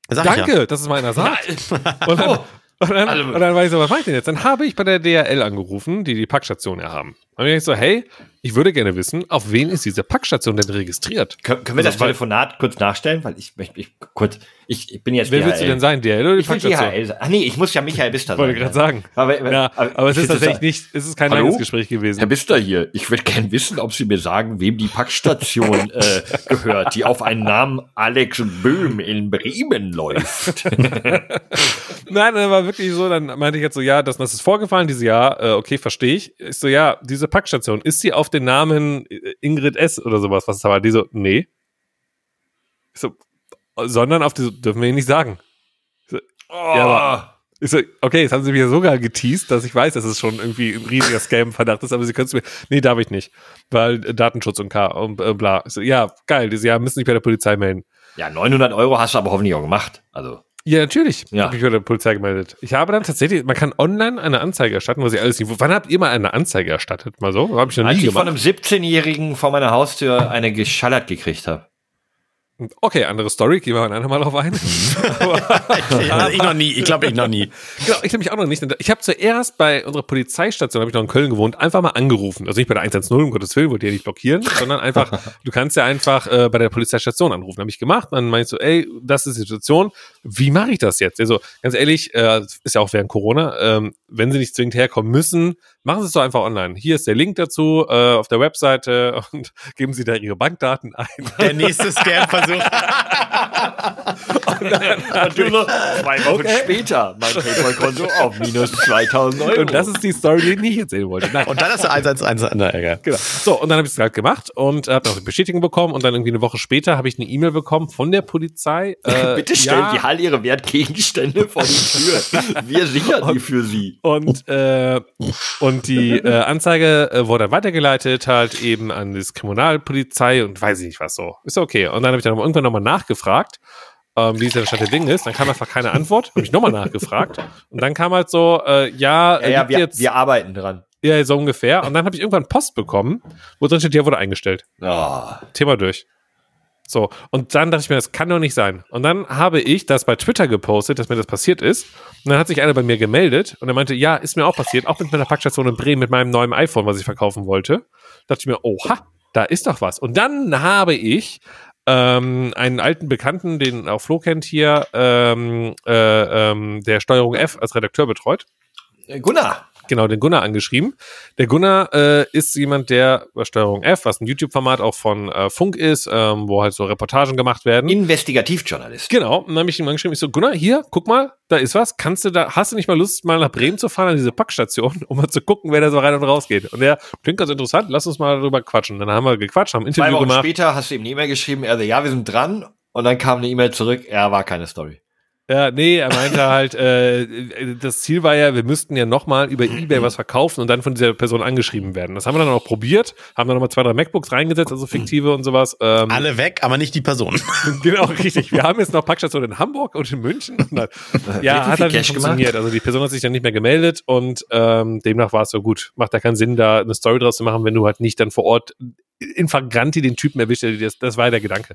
Danke, dass es meiner sagt. Und dann, Oh. Und, dann, und dann war ich so, was mache ich denn jetzt? Dann habe ich bei der DRL angerufen, die die Packstation ja haben. Und ich so, hey, ich würde gerne wissen, auf wen ist diese Packstation denn registriert? Können, können wir das Also, weil- Telefonat kurz nachstellen? Weil ich möchte ich, kurz, ich, ich bin jetzt Wer willst du denn sein, DRL oder die Ich Packstation? DHL. Ach nee, ich muss ja Michael Bister Wollte sein. gerade sagen. Aber, Ja, aber, es ist tatsächlich das- nicht, es ist kein Hallo? langes Gespräch gewesen. Herr Bister hier, ich würde gern wissen, ob Sie mir sagen, wem die Packstation äh, gehört, die auf einen Namen Alex Böhm in Bremen läuft. Nein, dann war wirklich so, dann meinte ich jetzt so, ja, das, das ist vorgefallen dieses Jahr, äh, okay, verstehe ich. Ich so, ja, diese Packstation, ist sie auf den Namen äh, Ingrid S. oder sowas? Was ist aber? Die so, nee. Ich so, sondern auf die, dürfen wir Ihnen nicht sagen. Ich so, Ja, aber- ich so, okay, jetzt haben sie mich ja sogar geteased, dass ich weiß, dass es schon irgendwie ein riesiger Scam-Verdacht ist, aber sie können es mir, nee, darf ich nicht, weil äh, Datenschutz und K und äh, bla. Ich so, ja, geil, dieses Jahr müssen sich bei der Polizei melden. ja, 900 Euro hast du aber hoffentlich auch gemacht. Also, Ja, natürlich. Ja. Habe ich bei der Polizei gemeldet. Ich habe dann tatsächlich, man kann online eine Anzeige erstatten, wo sie alles nicht. Wann habt ihr mal eine Anzeige erstattet? Mal so? Habe ich noch als nie ich von gemacht. einem 17-Jährigen vor meiner Haustür eine geschallert gekriegt habe. Okay, andere Story, gehen wir ein andermal drauf ein. Ich noch nie, ich glaube ich noch nie. genau, ich nämlich auch noch nicht. Ich habe zuerst bei unserer Polizeistation, habe ich noch in Köln gewohnt, einfach mal angerufen. Also nicht bei der 110, um Gottes Willen, wollte ich ja nicht blockieren, sondern einfach, du kannst ja einfach äh, bei der Polizeistation anrufen. Habe ich gemacht. Dann meinst du, ey, das ist die Situation. Wie mache ich das jetzt? Also ganz ehrlich, äh, ist ja auch während Corona, ähm, wenn sie nicht zwingend herkommen müssen, machen sie es doch einfach online. Hier ist der Link dazu äh, auf der Webseite und geben sie da ihre Bankdaten ein. Der nächste Scam-Versuch. Und du so, zwei Wochen später, mein PayPal-Konto auf minus 2000 Euro. Und das ist die Story, die ich nicht erzählen wollte. Nein. Und dann hast du 111 an der Ärger. Genau. So, und dann habe ich es halt gemacht und habe noch die Bestätigung bekommen und dann irgendwie eine Woche später habe ich eine E-Mail bekommen von der Polizei. Äh, Bitte stellen ja, Sie all Ihre Wertgegenstände vor die Tür. Wir sichern die für Sie. Und, äh, und die äh, Anzeige äh, wurde dann weitergeleitet, halt eben an das Kriminalpolizei und weiß ich nicht was so. Ist okay. Und dann habe ich dann irgendwann nochmal nachgefragt, ähm, wie es der Stand der Dinge ist. Dann kam einfach keine Antwort. Habe ich nochmal nachgefragt. Und dann kam halt so, äh, ja, Ja, ja wir, jetzt, wir arbeiten dran. ja, so ungefähr. Und dann habe ich irgendwann Post bekommen, wo drin steht, ja, wurde eingestellt. Oh. Thema durch. So, und dann dachte ich mir, das kann doch nicht sein. Und dann habe ich das bei Twitter gepostet, dass mir das passiert ist. Und dann hat sich einer bei mir gemeldet und er meinte, ja, ist mir auch passiert, auch mit meiner Packstation in Bremen mit meinem neuen iPhone, was ich verkaufen wollte. Da dachte ich mir, oha, da ist doch was. Und dann habe ich ähm, einen alten Bekannten, den auch Flo kennt hier, ähm, äh, ähm, der Steuerung F als Redakteur betreut. Äh, Gunnar, genau, den Gunnar angeschrieben. Der Gunnar äh, ist jemand, der bei Steuerung F, was ein YouTube-Format auch von äh, Funk ist, ähm, wo halt so Reportagen gemacht werden. Investigativjournalist. genau, und dann habe ich ihm angeschrieben, ich so, Gunnar, hier, guck mal, da ist was. Kannst du da, hast du nicht mal Lust, mal nach Bremen zu fahren an diese Packstation, um mal zu gucken, wer da so rein und raus geht? Und der klingt ganz interessant, lass uns mal darüber quatschen. Dann haben wir gequatscht, haben ein Zwei Interview Wochen gemacht. später hast du ihm eine E-Mail geschrieben, er so, ja, wir sind dran. Und dann kam eine E-Mail zurück, er war keine Story. Ja, nee, er meinte halt, äh, das Ziel war ja, wir müssten ja nochmal über Ebay was verkaufen und dann von dieser Person angeschrieben werden. Das haben wir dann auch probiert, haben dann nochmal zwei, drei MacBooks reingesetzt, also fiktive und sowas. Ähm, Alle weg, aber nicht die Person. genau, richtig. Wir haben jetzt noch Packstationen in Hamburg und in München. Und dann, ja, hat halt nicht funktioniert. Also die Person hat sich dann nicht mehr gemeldet und ähm, demnach war es so gut. Macht da keinen Sinn, da eine Story draus zu machen, wenn du halt nicht dann vor Ort in Flagranti den Typen erwischt, das, das war der Gedanke.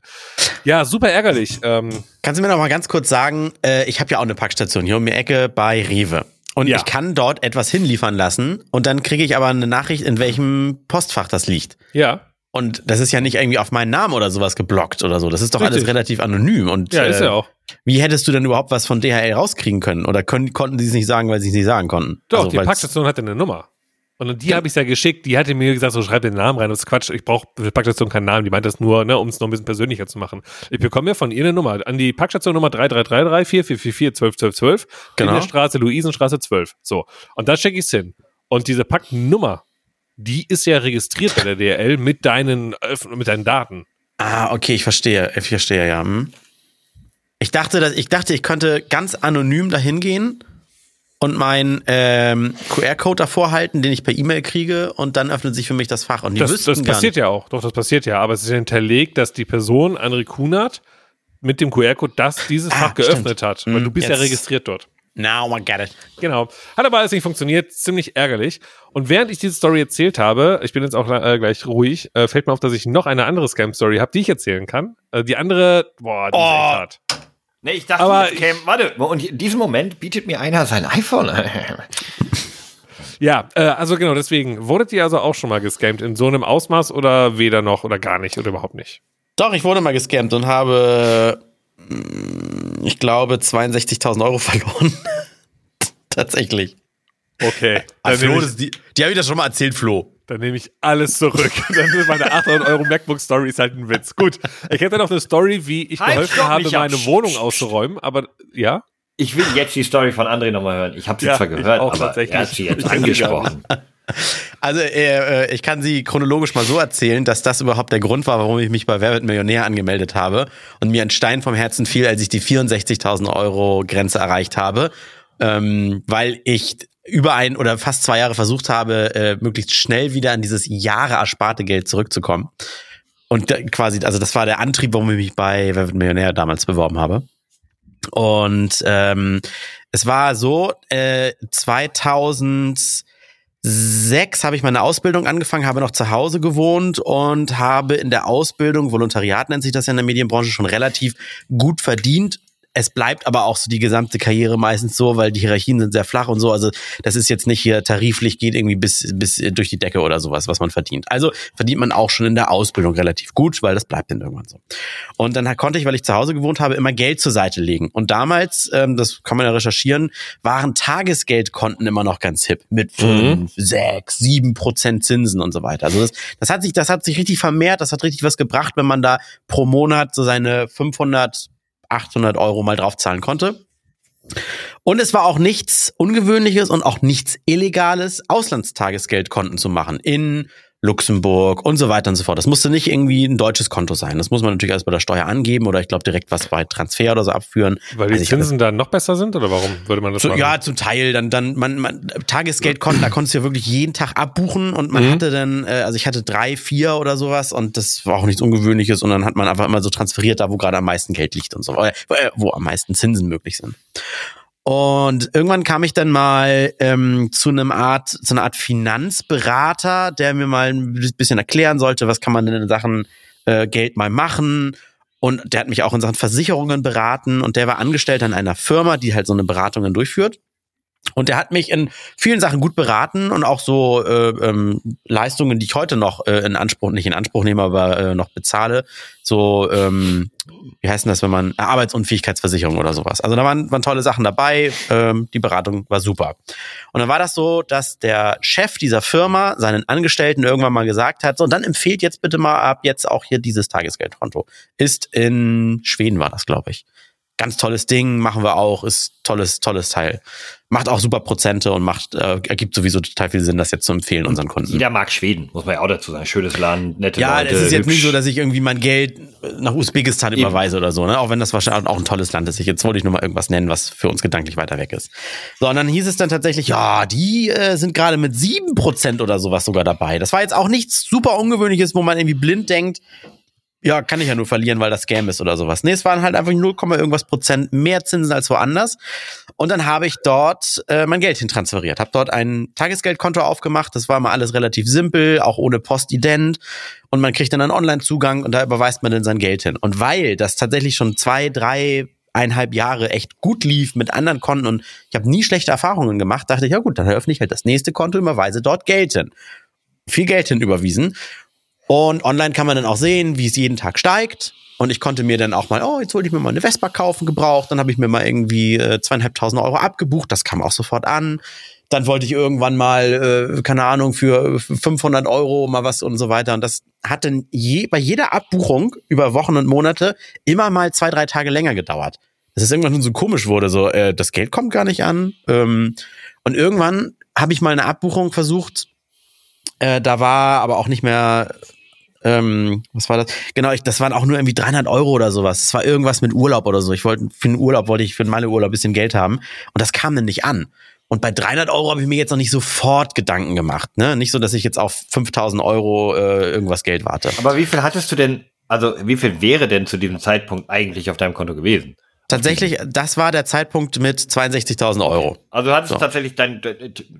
Ja, super ärgerlich. Ähm, Kannst du mir noch mal ganz kurz sagen, äh, ich habe ja auch eine Packstation hier um die Ecke bei Rewe. Und Ja. ich kann dort etwas hinliefern lassen und dann kriege ich aber eine Nachricht, in welchem Postfach das liegt. ja, Und das ist ja nicht irgendwie auf meinen Namen oder sowas geblockt oder so. Das ist doch alles Richtig. relativ anonym. Und ja, ist äh, ja auch. wie hättest du denn überhaupt was von DHL rauskriegen können? Oder können, konnten sie es nicht sagen, weil sie es nicht sagen konnten? Doch, Also, die Packstation hatte eine Nummer. Und die habe ich ja geschickt. Die hatte mir gesagt, so schreib den Namen rein. Das ist Quatsch. Ich brauche für Packstation keinen Namen. Die meint das nur, ne, um es noch ein bisschen persönlicher zu machen. Ich bekomme ja von ihr eine Nummer. An die Packstation Nummer 3333 4444 12 12 12. Genau. In der Straße, Luisenstraße 12. So. Und da schicke ich es hin. Und diese Packnummer, die ist ja registriert bei der DRL mit deinen, mit deinen Daten. Ah, okay, ich verstehe. Ich verstehe, ja. Hm. Ich dachte, dass, ich dachte, ich könnte ganz anonym dahin gehen und meinen ähm, QR-Code davor halten, den ich per E-Mail kriege, und dann öffnet sich für mich das Fach. Und die Das, wüssten das passiert ja auch. Doch, das passiert ja. Aber es ist ja hinterlegt, dass die Person, André Kunert, mit dem QR-Code das dieses Ah, Fach geöffnet hat. Weil Hm, du bist ja jetzt- registriert dort. Now I get it. Genau. Hat aber alles nicht funktioniert. Ziemlich ärgerlich. Und während ich diese Story erzählt habe, ich bin jetzt auch äh, gleich ruhig, äh, fällt mir auf, dass ich noch eine andere Scam-Story habe, die ich erzählen kann. Äh, die andere, boah, die ist Oh. echt hart. Nee, ich dachte, Aber jetzt käme, warte, und in diesem Moment bietet mir einer sein iPhone. Ja, äh, also genau, deswegen. Wurdet ihr also auch schon mal gescammt in so einem Ausmaß oder weder noch oder gar nicht oder überhaupt nicht? Doch, ich wurde mal gescammt und habe, mm, ich glaube, 62.000 Euro verloren. Tatsächlich. Okay. Dann Flo, ich, die, die habe ich das schon mal erzählt, Flo. Dann nehme ich alles zurück. dann ist meine 800 Euro MacBook-Story ist halt ein Witz. Gut, ich hätte noch eine Story, wie ich Halt, geholfen habe, meine Wohnung auszuräumen, aber ja. Ich will jetzt die Story von André nochmal hören. Ich habe sie Ja, zwar ich gehört, auch aber tatsächlich. er hat sie jetzt angesprochen. Also, äh, äh, ich kann sie chronologisch mal so erzählen, dass das überhaupt der Grund war, warum ich mich bei Wer wird Millionär angemeldet habe und mir ein Stein vom Herzen fiel, als ich die 64.000 Euro Grenze erreicht habe, ähm, weil ich über ein oder fast zwei Jahre versucht habe, äh, möglichst schnell wieder an dieses Jahre ersparte Geld zurückzukommen. Und da, quasi, also das war der Antrieb, warum ich mich bei Wer wird Millionär damals beworben habe. Und ähm, es war so, äh, 2006 habe ich meine Ausbildung angefangen, habe noch zu Hause gewohnt und habe in der Ausbildung, Volontariat nennt sich das ja in der Medienbranche, schon relativ gut verdient. Es bleibt aber auch so die gesamte Karriere meistens so, weil die Hierarchien sind sehr flach und so. Also das ist jetzt nicht hier tariflich, geht irgendwie bis, bis durch die Decke oder sowas, was man verdient. Also verdient man auch schon in der Ausbildung relativ gut, weil das bleibt dann irgendwann so. Und dann konnte ich, weil ich zu Hause gewohnt habe, immer Geld zur Seite legen. Und damals, ähm, das kann man ja recherchieren, waren Tagesgeldkonten immer noch ganz hip. Mit fünf, sechs, sieben Prozent Zinsen und so weiter. Also das, das hat sich, das hat sich richtig vermehrt. Das hat richtig was gebracht, wenn man da pro Monat so seine 500, 800 Euro mal draufzahlen konnte. Und es war auch nichts Ungewöhnliches und auch nichts Illegales, Auslandstagesgeldkonten zu machen in Luxemburg und so weiter und so fort. Das musste nicht irgendwie ein deutsches Konto sein. Das muss man natürlich erst bei der Steuer angeben oder ich glaube direkt was bei Transfer oder so abführen. Weil die Also Zinsen dann noch besser sind oder warum würde man das so, machen? ja, zum Teil. Dann, dann, man, man Tagesgeldkonten, da konntest du ja wirklich jeden Tag abbuchen und man Mhm. hatte dann, äh, also ich hatte drei, vier oder sowas und das war auch nichts Ungewöhnliches und dann hat man einfach immer so transferiert, da wo gerade am meisten Geld liegt und so, äh, wo am meisten Zinsen möglich sind. Und irgendwann kam ich dann mal ähm, zu einem Art, zu einer Art Finanzberater, der mir mal ein bisschen erklären sollte, was kann man denn in Sachen äh, Geld mal machen. Und der hat mich auch in Sachen Versicherungen beraten und der war angestellt an einer Firma, die halt so eine Beratungen durchführt. Und der hat mich in vielen Sachen gut beraten und auch so äh, ähm, Leistungen, die ich heute noch äh, in Anspruch, nicht in Anspruch nehme, aber äh, noch bezahle. So, ähm, wie heißt denn das, wenn man äh, Arbeitsunfähigkeitsversicherung oder sowas. Also da waren, waren tolle Sachen dabei. Ähm, die Beratung war super. Und dann war das so, dass der Chef dieser Firma seinen Angestellten irgendwann mal gesagt hat, so, und dann empfehlt jetzt bitte mal ab jetzt auch hier dieses Tagesgeldkonto. Ist in Schweden war das, glaube ich. Ganz tolles Ding, machen wir auch, ist tolles, tolles Teil. Macht auch super Prozente und macht, äh, ergibt sowieso total viel Sinn, das jetzt zu empfehlen unseren Kunden. Jeder mag Schweden, muss man ja auch dazu sagen. Schönes Land, nette Ja, Leute. es ist jetzt hübsch. nicht so, dass ich irgendwie mein Geld nach Usbekistan Eben. überweise oder so, ne? Auch wenn das wahrscheinlich auch ein tolles Land ist. Ich, jetzt wollte ich nur mal irgendwas nennen, was für uns gedanklich weiter weg ist. So, und dann hieß es dann tatsächlich, ja, die äh, sind gerade mit 7% oder sowas sogar dabei. Das war jetzt auch nichts super Ungewöhnliches, wo man irgendwie blind denkt, ja, kann ich ja nur verlieren, weil das Scam ist oder sowas. Nee, es waren halt einfach 0, irgendwas Prozent mehr Zinsen als woanders. Und dann habe ich dort äh, mein Geld hintransferiert. Habe dort ein Tagesgeldkonto aufgemacht. Das war mal alles relativ simpel, auch ohne Postident. Und man kriegt dann einen Online-Zugang und da überweist man dann sein Geld hin. Und weil das tatsächlich schon zwei, drei, eineinhalb Jahre echt gut lief mit anderen Konten und ich habe nie schlechte Erfahrungen gemacht, dachte ich, ja gut, dann eröffne ich halt das nächste Konto, überweise dort Geld hin. Viel Geld hin überwiesen. Und online kann man dann auch sehen, wie es jeden Tag steigt. Und ich konnte mir dann auch mal, oh, jetzt wollte ich mir mal eine Vespa kaufen, gebraucht. Dann habe ich mir mal irgendwie äh, zweieinhalbtausend Euro abgebucht. Das kam auch sofort an. Dann wollte ich irgendwann mal, äh, keine Ahnung, für 500 Euro mal was und so weiter. Und das hat dann je, bei jeder Abbuchung über Wochen und Monate immer mal zwei, drei Tage länger gedauert. Dass es irgendwann so komisch wurde, so, äh, das Geld kommt gar nicht an. Ähm, und irgendwann habe ich mal eine Abbuchung versucht. Äh, da war aber auch nicht mehr ähm, was war das? Genau, ich, das waren auch nur irgendwie 300 Euro oder sowas. Das war irgendwas mit Urlaub oder so. Ich wollte für den Urlaub wollte ich für Malle-Urlaub ein bisschen Geld haben und das kam dann nicht an. Und bei 300 Euro habe ich mir jetzt noch nicht sofort Gedanken gemacht. Ne? Nicht so, dass ich jetzt auf 5000 Euro äh, irgendwas Geld warte. Aber wie viel hattest du denn, also wie viel wäre denn zu diesem Zeitpunkt eigentlich auf deinem Konto gewesen? Tatsächlich, das war der Zeitpunkt mit 62.000 Euro. Also du hattest So. tatsächlich dein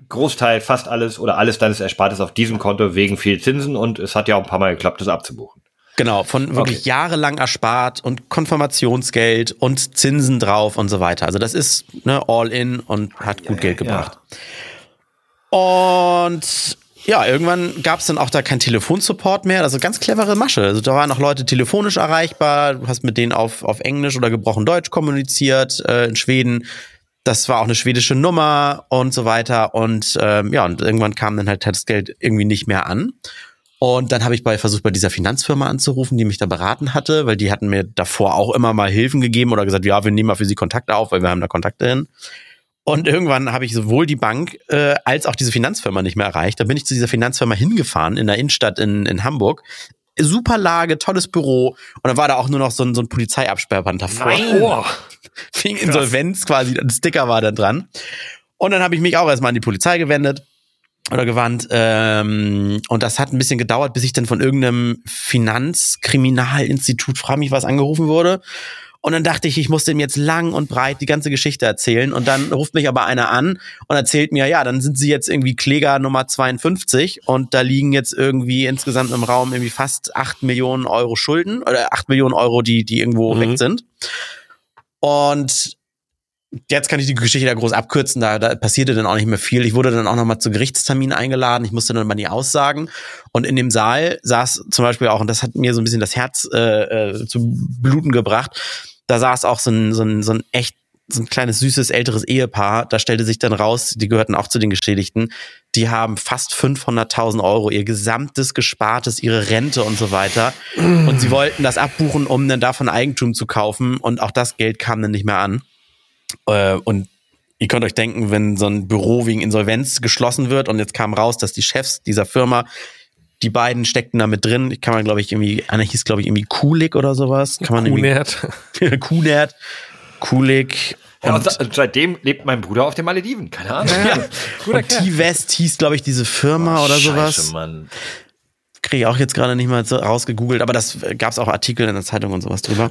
Großteil, fast alles oder alles deines Erspartes auf diesem Konto wegen viel Zinsen und es hat ja auch ein paar Mal geklappt, das abzubuchen. Genau, von wirklich Okay. jahrelang erspart und Konfirmationsgeld und Zinsen drauf und so weiter. Also das ist ne, all in und hat gut Geld gebracht. Und ja, irgendwann gab es dann auch da keinen Telefonsupport mehr. Also ganz clevere Masche. Also da waren noch Leute telefonisch erreichbar. Du hast mit denen auf, auf Englisch oder gebrochen Deutsch kommuniziert äh, in Schweden. Das war auch eine schwedische Nummer und so weiter. Und ähm, ja, und irgendwann kam dann halt das Geld irgendwie nicht mehr an. Und dann habe ich bei versucht, bei dieser Finanzfirma anzurufen, die mich da beraten hatte, weil die hatten mir davor auch immer mal Hilfen gegeben oder gesagt, ja, wir nehmen mal für sie Kontakte auf, weil wir haben da Kontakte hin. Und irgendwann habe ich sowohl die Bank äh, als auch diese Finanzfirma nicht mehr erreicht. Da bin ich zu dieser Finanzfirma hingefahren in der Innenstadt in, in Hamburg. Super Lage, tolles Büro. Und dann war da auch nur noch so ein, so ein Polizeiabsperrband davor. Oh. Wegen Insolvenz quasi. Ein Sticker war da dran. Und dann habe ich mich auch erstmal an die Polizei gewendet oder gewandt. Ähm, und das hat ein bisschen gedauert, bis ich dann von irgendeinem Finanzkriminalinstitut, frage mich was, angerufen wurde. Und dann dachte ich, ich muss dem jetzt lang und breit die ganze Geschichte erzählen. Und dann ruft mich aber einer an und erzählt mir, ja, dann sind sie jetzt irgendwie Kläger Nummer 52 und da liegen jetzt irgendwie insgesamt im Raum irgendwie fast 8 Millionen Euro Schulden oder 8 Millionen Euro, die, die irgendwo Mhm. weg sind. Und jetzt kann ich die Geschichte da groß abkürzen, da, da passierte dann auch nicht mehr viel. Ich wurde dann auch nochmal zu Gerichtstermin eingeladen, ich musste dann mal die aussagen. Und in dem Saal saß zum Beispiel auch, und das hat mir so ein bisschen das Herz äh, äh, zu bluten gebracht, da saß auch so ein, so ein, so ein echt so ein kleines, süßes, älteres Ehepaar, da stellte sich dann raus, die gehörten auch zu den Geschädigten, die haben fast 500.000 Euro, ihr gesamtes Gespartes, ihre Rente und so weiter. Und sie wollten das abbuchen, um dann davon Eigentum zu kaufen. Und auch das Geld kam dann nicht mehr an. Äh, und ihr könnt euch denken, wenn so ein Büro wegen Insolvenz geschlossen wird und jetzt kam raus, dass die Chefs dieser Firma, die beiden steckten da mit drin. Kann man, glaube ich, irgendwie, einer hieß, glaube ich, irgendwie Kulik oder sowas. Kann man Kunert. irgendwie, Kunert, Kulik. Ja, Und, und seitdem lebt mein Bruder auf den Malediven, keine Ahnung. ja, und T-West hieß, glaube ich, diese Firma oder sowas. Scheiße, Mann. Kriege ich auch jetzt gerade nicht mal so rausgegoogelt, aber das gab es auch Artikel in der Zeitung und sowas drüber.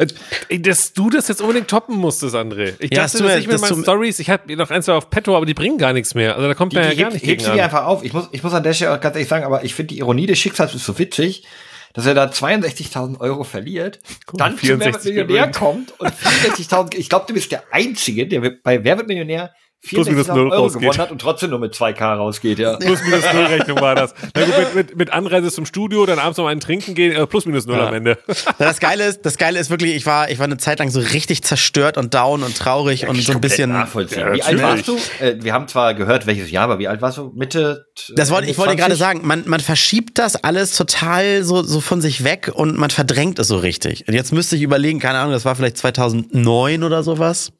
Ey, Dass du das jetzt unbedingt toppen musstest, André. Ich Ja, dachte, dass mir- ich mit das meinen Stories, ich habe noch ein, zwei auf Petto, aber die bringen gar nichts mehr. Also da kommt Die, man ja die gar hebt, nicht hebt gegen sie die an. einfach auf. Ich muss, ich muss an der Stelle auch ganz ehrlich sagen, aber ich finde die Ironie des Schicksals ist so witzig, dass er da 62.000 Euro verliert, dann zu Wer wird 64 Millionär gewinnt. kommt und 64.000, ich glaube, du bist der Einzige, der bei Wer wird Millionär Plus minus 64.000 null Euro rausgeht. gewonnen hat und trotzdem nur mit 2K rausgeht, ja. Plus minus null Rechnung war das. Na gut, mit, mit, mit Anreise zum Studio, dann abends noch einen trinken gehen, äh, plus minus null Ja. am Ende. Das Geile ist, das Geile ist wirklich, ich war, ich war eine Zeit lang so richtig zerstört und down und traurig und so ein bisschen. nachvollziehen. Ja, wie alt warst du? Äh, wir haben zwar gehört, welches Jahr, aber wie alt warst du? Mitte? Das wollte, ich wollte 20? gerade sagen, man, man verschiebt das alles total so, so von sich weg und man verdrängt es so richtig. Und jetzt müsste ich überlegen, keine Ahnung, das war vielleicht 2009 oder sowas.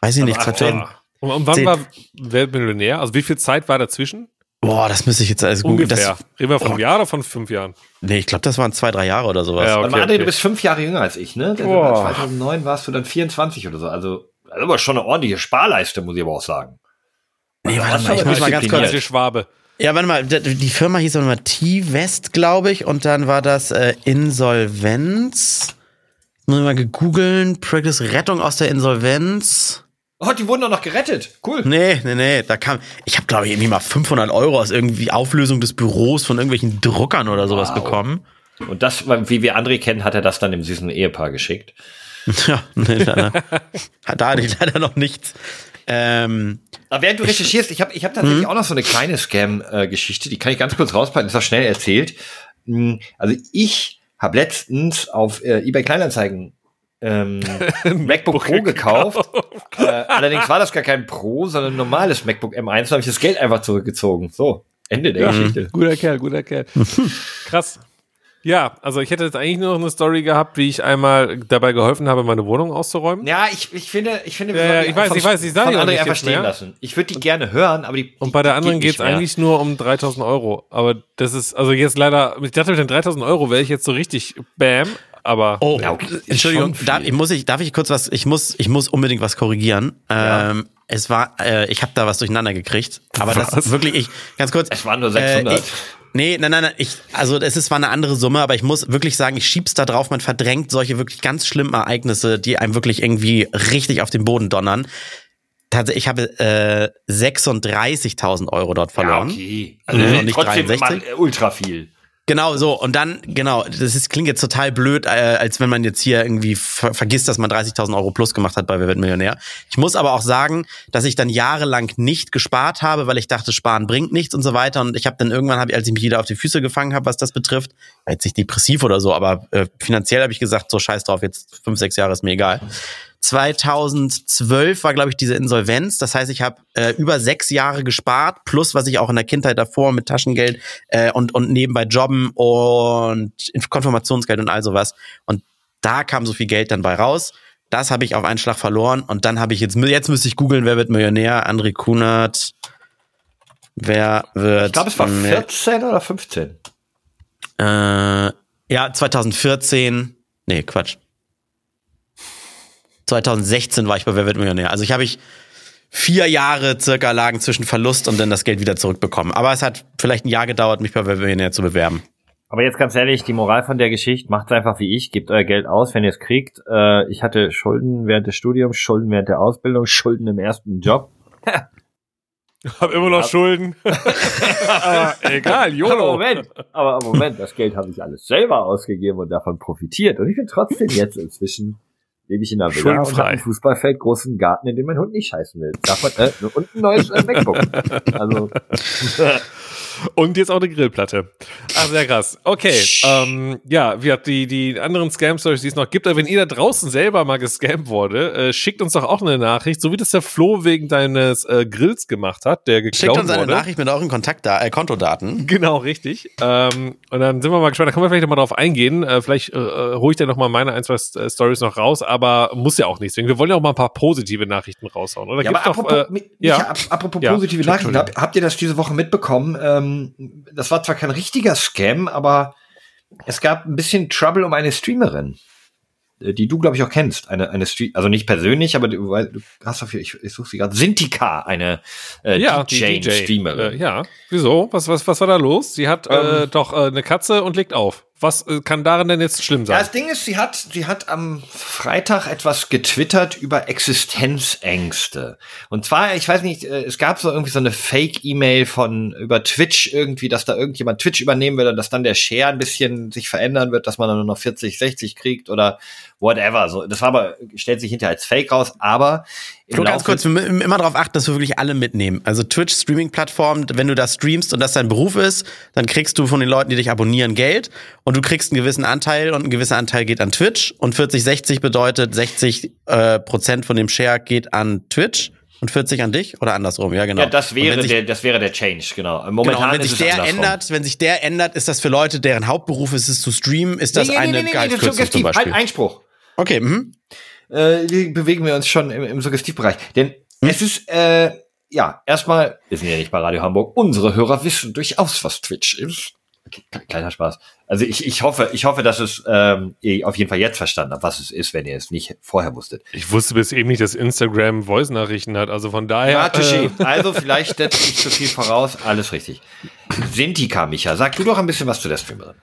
Weiß ich nicht, Also 2000. Und, und wann Zehn. war Weltmillionär? Also wie viel Zeit war dazwischen? Boah, das müsste ich jetzt alles googeln. Ungefähr. Das, Reden wir von einem Boah. Jahr oder von fünf Jahren? nee, ich glaube, das waren zwei, drei Jahre oder sowas. Ja, Warte Okay, André, okay. du bist fünf Jahre jünger als ich, ne? Boah. war 2009 warst du dann 24 oder so. Also, das ist aber schon eine ordentliche Sparleiste, muss ich aber auch sagen. nee, warte hast mal, ich muss mal ganz kurz. Schwabe. Ja, warte mal, die Firma hieß mal T-West, glaube ich, und dann war das äh, Insolvenz. Muss ich mal gegoogeln, Practice Rettung aus der Insolvenz. Oh, die wurden doch noch gerettet. Cool. Nee, nee, nee, da kam, ich habe glaube ich irgendwie mal 500 Euro aus irgendwie Auflösung des Büros von irgendwelchen Druckern oder sowas Wow. bekommen. Und das, wie wir André kennen, hat er das dann dem süßen Ehepaar geschickt. Ja, nee, leider. da hatte ich leider noch nichts. Ähm, Aber während du recherchierst, ich habe ich hab tatsächlich auch noch so eine kleine Scam-Geschichte, die kann ich ganz kurz rauspacken, ist auch schnell erzählt. Hm, Also ich habe letztens auf äh, eBay Kleinanzeigen ähm, MacBook Pro gekauft. äh, allerdings war das gar kein Pro, sondern ein normales MacBook M1. Da habe ich das Geld einfach zurückgezogen. So, Ende der Geschichte. Guter Kerl, guter Kerl. Krass. Ja, also ich hätte jetzt eigentlich nur noch eine Story gehabt, wie ich einmal dabei geholfen habe, meine Wohnung auszuräumen. Ja, ich, ich finde, ich finde, wir Ja, sollten ich die weiß, von- ich weiß, ich sag von die auch André nicht einfach stehen mehr. lassen. Ich würde die gerne hören, aber die Und bei der anderen geht geht's nicht mehr. eigentlich nur um 3000 Euro. Aber das ist, also jetzt leider, ich dachte mit den 3000 Euro wäre ich jetzt so richtig bam, aber oh, Ja, okay, ist Entschuldigung, darf ich, muss ich, darf ich kurz was, ich muss, ich muss unbedingt was korrigieren. Ja. Ähm, es war, äh, ich habe da was durcheinander gekriegt, aber das Was? ist wirklich, ich, ganz kurz. Es waren nur 600. Äh, ich, nee, nein, nein, nein, ich, also es ist zwar eine andere Summe, aber ich muss wirklich sagen, ich schieb's da drauf, man verdrängt solche wirklich ganz schlimmen Ereignisse, die einem wirklich irgendwie richtig auf den Boden donnern. Tatsächlich, ich habe äh, 36.000 Euro dort verloren. Ja, okay. Also Also nicht trotzdem 63. mal, äh, ultra viel. Genau so. Und dann, genau, das ist, klingt jetzt total blöd, äh, als wenn man jetzt hier irgendwie ver vergisst, dass man 30.000 Euro plus gemacht hat bei Wer wird Millionär. Ich muss aber auch sagen, dass ich dann jahrelang nicht gespart habe, weil ich dachte, sparen bringt nichts und so weiter. Und ich habe dann irgendwann, hab als ich mich wieder auf die Füße gefangen habe, was das betrifft, jetzt nicht depressiv oder so, aber äh, finanziell habe ich gesagt, so scheiß drauf, jetzt fünf, sechs Jahre ist mir egal. 2012 war, glaube ich, diese Insolvenz. Das heißt, ich habe äh, über sechs Jahre gespart, plus was ich auch in der Kindheit davor mit Taschengeld äh, und, und nebenbei Jobben und Konfirmationsgeld und all sowas. Und da kam so viel Geld dann bei raus. Das habe ich auf einen Schlag verloren. Und dann habe ich jetzt, jetzt müsste ich googeln, wer wird Millionär? André Kunert. Wer wird Ich glaube, es war Mi- 14 oder 15. äh, ja, 2014. Nee, Quatsch. 2016 war ich bei Wer wird Millionär. Also ich habe ich vier Jahre circa lagen zwischen Verlust und dann das Geld wieder zurückbekommen. Aber es hat vielleicht ein Jahr gedauert, mich bei Wer wird Millionär zu bewerben. Aber jetzt ganz ehrlich, die Moral von der Geschichte, macht's einfach wie ich, gebt euer Geld aus, wenn ihr es kriegt. Äh, ich hatte Schulden während des Studiums, Schulden während der Ausbildung, Schulden im ersten Job. hab immer noch Schulden. aber egal, Aber YOLO. Moment, aber Moment, das Geld habe ich alles selber ausgegeben und davon profitiert. Und ich bin trotzdem jetzt inzwischen lebe ich in einer Villa und habe ein Fußballfeld, großen Garten, in dem mein Hund nicht scheißen will. Davon, äh, und ein neues äh, MacBook. Also Und jetzt auch eine Grillplatte. Ah, sehr krass. Okay, ähm, ja, wir die, die anderen Scam-Stories, die es noch gibt, aber wenn ihr da draußen selber mal gescampt wurde, äh, schickt uns doch auch eine Nachricht, so wie das der Flo wegen deines äh, Grills gemacht hat, der geklaut Schickt uns eine wurde. Nachricht mit euren Kontaktda äh, Kontodaten. Genau, richtig. Ähm, und dann sind wir mal gespannt, da können wir vielleicht noch mal drauf eingehen. Äh, vielleicht äh, äh, hole ich dann noch mal meine ein, zwei äh, Stories noch raus, aber muss ja auch nicht. Deswegen, wir wollen ja auch mal ein paar positive Nachrichten raushauen. Oder Ja, aber Gibt's doch, apropos, äh, ja. Micha, ap apropos Ja. positive Nachrichten, hab, habt ihr das diese Woche mitbekommen? Ähm, das war zwar kein richtiger Scam, aber es gab ein bisschen Trouble um eine Streamerin, äh, die du, glaube ich, auch kennst. Eine, eine Stream, also nicht persönlich, aber du, weil- du hast dafür, ich, ich suche sie gerade, Sintika, eine äh, ja, DJ-Streamerin. Äh, ja, wieso? Was, was, was war da los? Sie hat äh, Ähm. doch äh, eine Katze und legt auf. Was äh, kann darin denn jetzt schlimm Ja, sein? das Ding ist, sie hat, sie hat am Freitag etwas getwittert über Existenzängste. Und zwar, ich weiß nicht, äh, es gab so irgendwie so eine Fake-E-Mail von über Twitch irgendwie, dass da irgendjemand Twitch übernehmen will und dass dann der Share ein bisschen sich verändern wird, dass man dann nur noch 40, 60 kriegt oder whatever. So, das war aber, stellt sich hinterher als Fake raus, aber Flo, ganz kurz, wir müssen immer darauf achten, dass wir wirklich alle mitnehmen. Also Twitch, Streaming-Plattform, wenn du da streamst und das dein Beruf ist, dann kriegst du von den Leuten, die dich abonnieren, Geld und du kriegst einen gewissen Anteil und ein gewisser Anteil geht an Twitch und 40-60 bedeutet 60 äh, Prozent von dem Share geht an Twitch und 40 an dich oder andersrum, ja genau. Ja, das wäre sich- der, das wäre der Change, genau. Genau, Momentan und wenn sich der andersrum. ändert, wenn sich der ändert, ist das für Leute, deren Hauptberuf ist es zu streamen, ist das nee, nee, eine nee, nee, nee, Gehaltskürzung zum. Beispiel. Halt Einspruch. Okay, mhm. äh, bewegen wir uns schon im, im Suggestivbereich. Denn Hm? es ist, äh, ja, erstmal, wir sind ja nicht bei Radio Hamburg, unsere Hörer wissen durchaus, was Twitch ist. Okay, kleiner Spaß. Also ich, ich hoffe, ich hoffe, dass es ähm, ihr auf jeden Fall jetzt verstanden habt, was es ist, wenn ihr es nicht vorher wusstet. Ich wusste bis eben nicht, dass Instagram Voice-Nachrichten hat. Also von daher. Ja, touché. äh, Also vielleicht setze ich zu viel voraus. Alles richtig. Sintika, Micha, sag du doch ein bisschen was zu der Streamerin.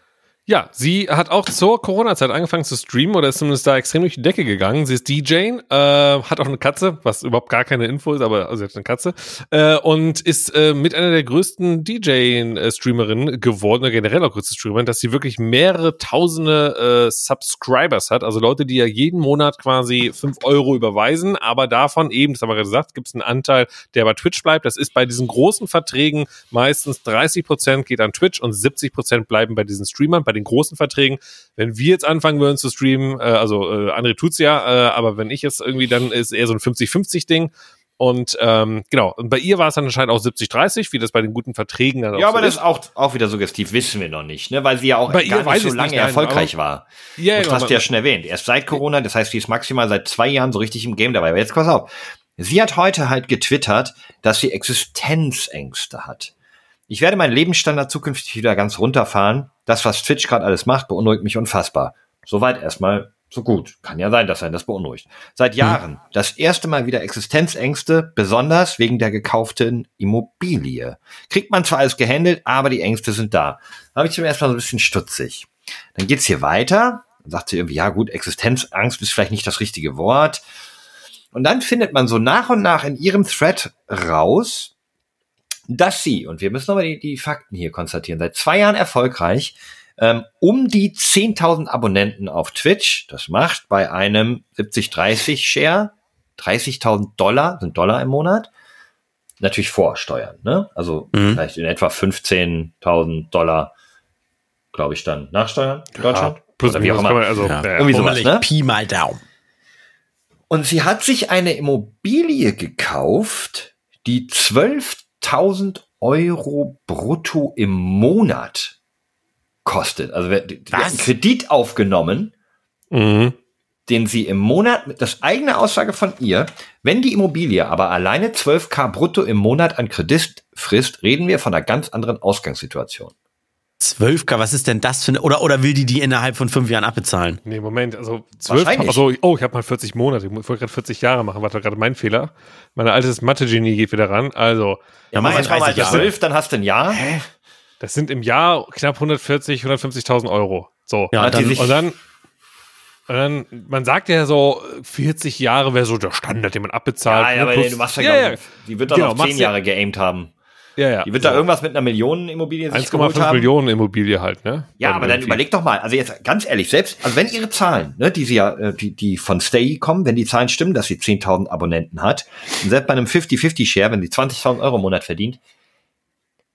Ja, sie hat auch zur Corona-Zeit angefangen zu streamen oder ist zumindest da extrem durch die Decke gegangen. Sie ist DJ, äh, hat auch eine Katze, was überhaupt gar keine Info ist, aber also sie hat eine Katze äh, und ist äh, mit einer der größten DJ-Streamerinnen geworden, oder generell auch größte Streamerin, dass sie wirklich mehrere tausende äh, Subscribers hat, also Leute, die ja jeden Monat quasi fünf Euro überweisen, aber davon eben, das haben wir gerade gesagt, gibt es einen Anteil, der bei Twitch bleibt. Das ist bei diesen großen Verträgen meistens 30 Prozent geht an Twitch und 70 Prozent bleiben bei diesen Streamern, bei den großen Verträgen. Wenn wir jetzt anfangen würden zu streamen, äh, also äh, André tut's ja, äh, aber wenn ich jetzt irgendwie, dann ist eher so ein 50-50-Ding. Und ähm, genau, und bei ihr war es dann anscheinend auch 70-30, wie das bei den guten Verträgen dann auch Ja, so aber das ist. auch, auch wieder suggestiv, wissen wir noch nicht, ne? weil sie ja auch Bei gar weiß nicht so lange nicht, nein, erfolgreich war. Ja, das hast du ja schon erwähnt. Erst seit Corona, das heißt, sie ist maximal seit zwei Jahren so richtig im Game dabei. Aber jetzt pass auf. Sie hat heute halt getwittert, dass sie Existenzängste hat. Ich werde meinen Lebensstandard zukünftig wieder ganz runterfahren. Das, was Twitch gerade alles macht, beunruhigt mich unfassbar. Soweit erstmal so gut. Kann ja sein, dass einen das beunruhigt. Seit Jahren das erste Mal wieder Existenzängste, besonders wegen der gekauften Immobilie. Kriegt man zwar alles gehandelt, aber die Ängste sind da. Da habe ich zum ersten Mal so ein bisschen stutzig. Dann geht's hier weiter. Dann sagt sie irgendwie, ja gut, Existenzangst ist vielleicht nicht das richtige Wort. Und dann findet man so nach und nach in ihrem Thread raus, dass sie, und wir müssen nochmal die, die Fakten hier konstatieren, seit zwei Jahren erfolgreich, ähm, um die 10.000 Abonnenten auf Twitch, das macht bei einem 70-30 Share 30.000 Dollar, sind Dollar im Monat, natürlich vorsteuern, ne? Also Mhm. vielleicht in etwa 15.000 Dollar, glaube ich, dann nachsteuern in Deutschland. plus Oder wie auch immer. man, also, Ja. ja, ja. Irgendwie sowas, ne? Pi mal Daumen. Und sie hat sich eine Immobilie gekauft, die 12.000 Euro brutto im Monat kostet. Also wer- die, einen? Kredit aufgenommen, Mhm. den sie im Monat, mit das eigene Aussage von ihr, wenn die Immobilie aber alleine 12k brutto im Monat an Kredit frisst, reden wir von einer ganz anderen Ausgangssituation. 12k, was ist denn das für eine, oder, oder will die die innerhalb von fünf Jahren abbezahlen? Nee, Moment, also zwölf, Wahrscheinlich. also, oh, ich habe mal 40 Monate, ich wollte gerade 40 Jahre machen, war doch gerade mein Fehler. Mein altes Mathe-Genie geht wieder ran, also, Ja, Mach mal 30 Jahre. 12, dann hast du ein Jahr. das sind im Jahr knapp 140, 150.000 Euro. So. Ja, dann, sich- Und dann, und dann, man sagt ja so, 40 Jahre wäre so der Standard, den man abbezahlt. Ja, ja, aber plus- du machst ja, ja, ich, die wird dann Genau, auf machst 10 ja- Jahre geaimt haben. Ja, ja. Die wird so. da irgendwas mit einer Millionenimmobilie sich geholt 1,5 haben. Millionen Immobilie halt, ne? Ja, Dann aber dann überleg doch mal, also jetzt ganz ehrlich, selbst, also wenn ihre Zahlen, ne, die sie ja, äh, die, die von Stay kommen, wenn die Zahlen stimmen, dass sie 10.000 Abonnenten hat, und selbst bei einem 50-50-Share, wenn sie 20.000 Euro im Monat verdient,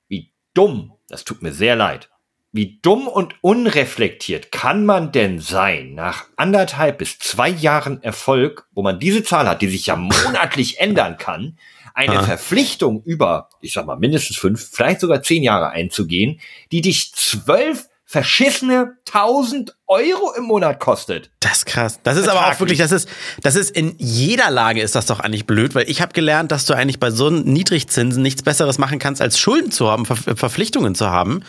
wie dumm, das tut mir sehr leid, wie dumm und unreflektiert kann man denn sein, nach anderthalb bis zwei Jahren Erfolg, wo man diese Zahl hat, die sich ja monatlich ändern kann, eine Ah. Verpflichtung über, ich sag mal, mindestens fünf, vielleicht sogar zehn Jahre einzugehen, die dich zwölf verschissene tausend Euro im Monat kostet. Das ist krass. Das ist aber auch wirklich, das ist, das ist in jeder Lage ist das doch eigentlich blöd, weil ich habe gelernt, dass du eigentlich bei so einem Niedrigzinsen nichts Besseres machen kannst, als Schulden zu haben, Ver Verpflichtungen zu haben,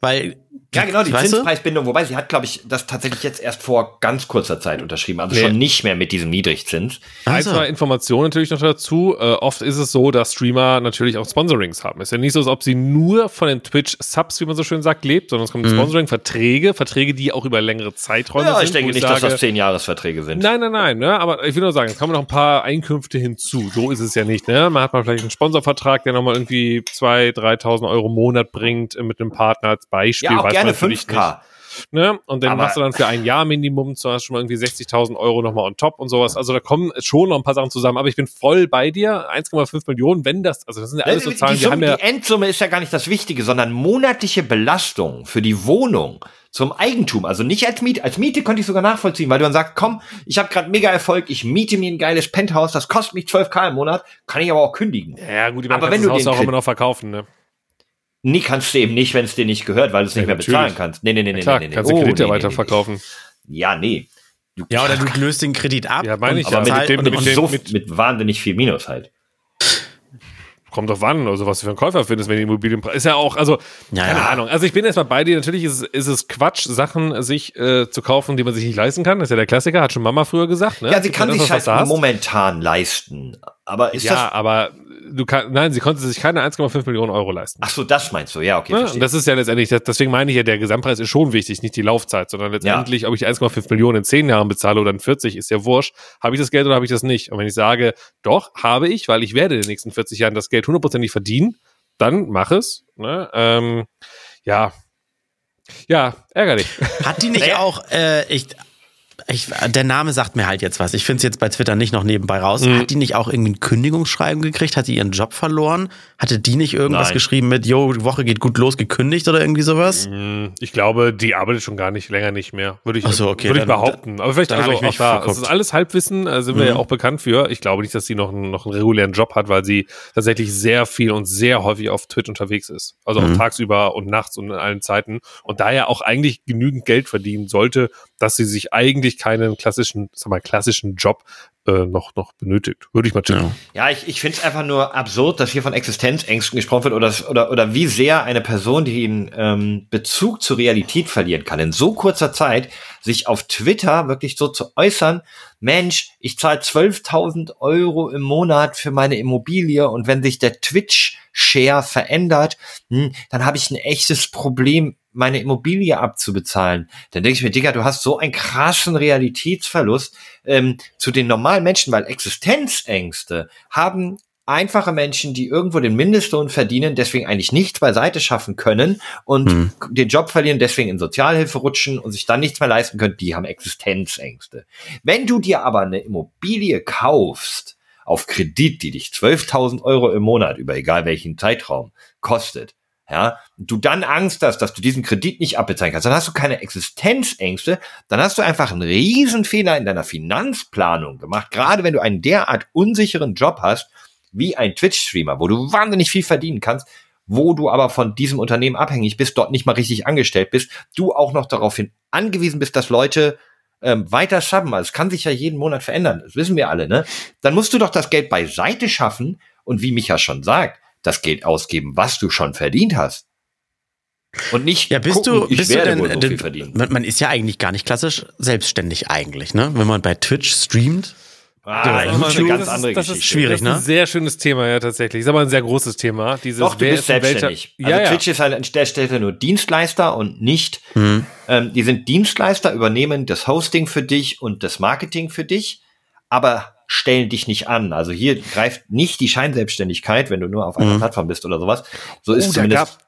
weil Ja, genau, die weißt? Zinspreisbindung, wobei sie hat, glaube ich, das tatsächlich jetzt erst vor ganz kurzer Zeit unterschrieben, also Nee. schon nicht mehr mit diesem Niedrigzins. Ein, Also. zwei Informationen natürlich noch dazu. Äh, oft ist es so, dass Streamer natürlich auch Sponsorings haben. Ist ja nicht so, als ob sie nur von den Twitch-Subs, wie man so schön sagt, lebt, sondern es kommen Sponsoring, Verträge, Verträge, die auch über längere Zeiträume Ja, sind. ich denke nicht, dass sage, das zehn Jahresverträge sind. Nein, nein, nein, ne? aber ich will nur sagen, es kommen noch ein paar Einkünfte hinzu. So ist es ja nicht. Ne? Man hat mal vielleicht einen Sponsorvertrag, der nochmal irgendwie 2.000, 3.000 Euro im Monat bringt äh, mit einem Partner als Beispiel. Ja, gerne man natürlich 5K. Ne? Und dann Aber- machst du dann für ein Jahr Minimum zum Beispiel schon mal irgendwie 60.000 Euro nochmal on top und sowas. Also da kommen schon noch ein paar Sachen zusammen. Aber ich bin voll bei dir. 1,5 Millionen, wenn das, also das sind ja alles so die, Zahlen, die, Summe, haben ja, die Endsumme ist ja gar nicht das Wichtige, sondern monatliche Belastung für die Wohnung zum Eigentum. Also nicht als Miete. Als Miete könnte ich sogar nachvollziehen, weil du dann sagst, komm, ich habe gerade mega Erfolg, ich miete mir ein geiles Penthouse, das kostet mich 12k im Monat, kann ich aber auch kündigen. ja gut, ich Aber wenn du das Haus auch immer noch verkaufen, ne? Nee, kannst du eben nicht, wenn es dir nicht gehört, weil du es nicht Ja, mehr bezahlen natürlich. kannst. Nee, nee, nee, nee, Klar, nee, nee. kannst du Oh, Kredite nee, nee, weiter nee. verkaufen. Ja, nee. Du, Ja, oder du löst den Kredit ab. Ja, meine ich ja. aber mit, dem, und- mit, und so, mit- mit wahnsinnig viel Minus halt. Kommt drauf an, also was du für einen Käufer findest, wenn die Immobilienpreis. Ist ja auch, also, Ja, keine ja. Ahnung. Also ich bin erstmal bei dir. Natürlich ist, es- ist es Quatsch, Sachen sich äh, zu kaufen, die man sich nicht leisten kann. Das ist ja der Klassiker, hat schon Mama früher gesagt. Ne? Ja, sie kann sich halt momentan leisten. Aber ist Ja, das. aber du kannst, nein, sie konnte sich keine 1,5 Millionen Euro leisten. Ach so, das meinst du. Ja, okay. Und das ist ja letztendlich, das- deswegen meine ich ja, der Gesamtpreis ist schon wichtig, nicht die Laufzeit, sondern letztendlich, ob ich 1,5 Millionen in 10 Jahren bezahle oder in 40, ist ja wurscht. Habe ich das Geld oder habe ich das nicht? Und wenn ich sage, doch, habe ich, weil ich werde in den nächsten 40 Jahren das Geld hundertprozentig verdienen, dann mach es. Ne? Ähm, ja. Ja, ärgerlich. Hat die nicht auch, äh, ich, ich, der Name sagt mir halt jetzt was. Ich finde es jetzt bei Twitter nicht noch nebenbei raus. Mhm. Hat die nicht auch irgendwie ein Kündigungsschreiben gekriegt? Hat die ihren Job verloren? Hatte die nicht irgendwas Nein. geschrieben mit, jo, die Woche geht gut los, gekündigt oder irgendwie sowas? Hm, Ich glaube, die arbeitet schon gar nicht länger nicht mehr. Würde ich, so, okay, würde ich behaupten. Aber vielleicht also ich auch mich da. verguckt. Das ist alles Halbwissen, äh, sind wir Mhm. ja auch bekannt für. Ich glaube nicht, dass sie noch, einen- noch einen regulären Job hat, weil sie tatsächlich sehr viel und sehr häufig auf Twitch unterwegs ist. Also Mhm. auch tagsüber und nachts und in allen Zeiten. Und daher auch eigentlich genügend Geld verdienen sollte, dass sie sich eigentlich keinen klassischen, sag mal, klassischen Job äh, noch, noch benötigt. Würde ich mal. Ja. Ja, ich, ich finde es einfach nur absurd, dass hier von Existenzängsten gesprochen wird oder, oder, oder wie sehr eine Person, die den ähm, Bezug zur Realität verlieren kann, in so kurzer Zeit sich auf Twitter wirklich so zu äußern, Mensch, ich zahle 12.000 Euro im Monat für meine Immobilie und wenn sich der Twitch-Share verändert, hm, dann habe ich ein echtes Problem, meine Immobilie abzubezahlen. Dann denke ich mir, Digga, du hast so einen krassen Realitätsverlust ähm, zu den normalen Menschen, weil Existenzängste haben einfache Menschen, die irgendwo den Mindestlohn verdienen, deswegen eigentlich nichts beiseite schaffen können und Hm. den Job verlieren, deswegen in Sozialhilfe rutschen und sich dann nichts mehr leisten können, die haben Existenzängste. Wenn du dir aber eine Immobilie kaufst auf Kredit, die dich 12.000 Euro im Monat über egal welchen Zeitraum kostet, ja, du dann Angst hast, dass du diesen Kredit nicht abbezahlen kannst, dann hast du keine Existenzängste, dann hast du einfach einen Riesenfehler in deiner Finanzplanung gemacht, gerade wenn du einen derart unsicheren Job hast, wie ein Twitch-Streamer, wo du wahnsinnig viel verdienen kannst, wo du aber von diesem Unternehmen abhängig bist, dort nicht mal richtig angestellt bist, du auch noch daraufhin angewiesen bist, dass Leute ähm, weiter subben. Also es kann sich ja jeden Monat verändern, das wissen wir alle, ne? Dann musst du doch das Geld beiseite schaffen und wie Micha schon sagt, das Geld ausgeben, was du schon verdient hast. Und nicht Ja, bist gucken, du, ich bist du denn, wohl so denn- man, man ist ja eigentlich gar nicht klassisch selbstständig eigentlich, ne? Wenn man bei Twitch streamt. Ah, das ist eine ganz das ist- andere das ist Geschichte. schwierig, Das ist ein ne? sehr schönes Thema, ja, tatsächlich. Ist aber ein sehr großes Thema. Dieses, Doch, du bist welcher- selbstständig. Ja, also ja. Twitch ist halt an der Stelle nur Dienstleister und nicht, ähm, die sind Dienstleister, übernehmen das Hosting für dich und das Marketing für dich, aber stellen dich nicht an. Also hier greift nicht die Scheinselbstständigkeit, wenn du nur auf einer Plattform bist oder sowas. So ist Oh, da zumindest.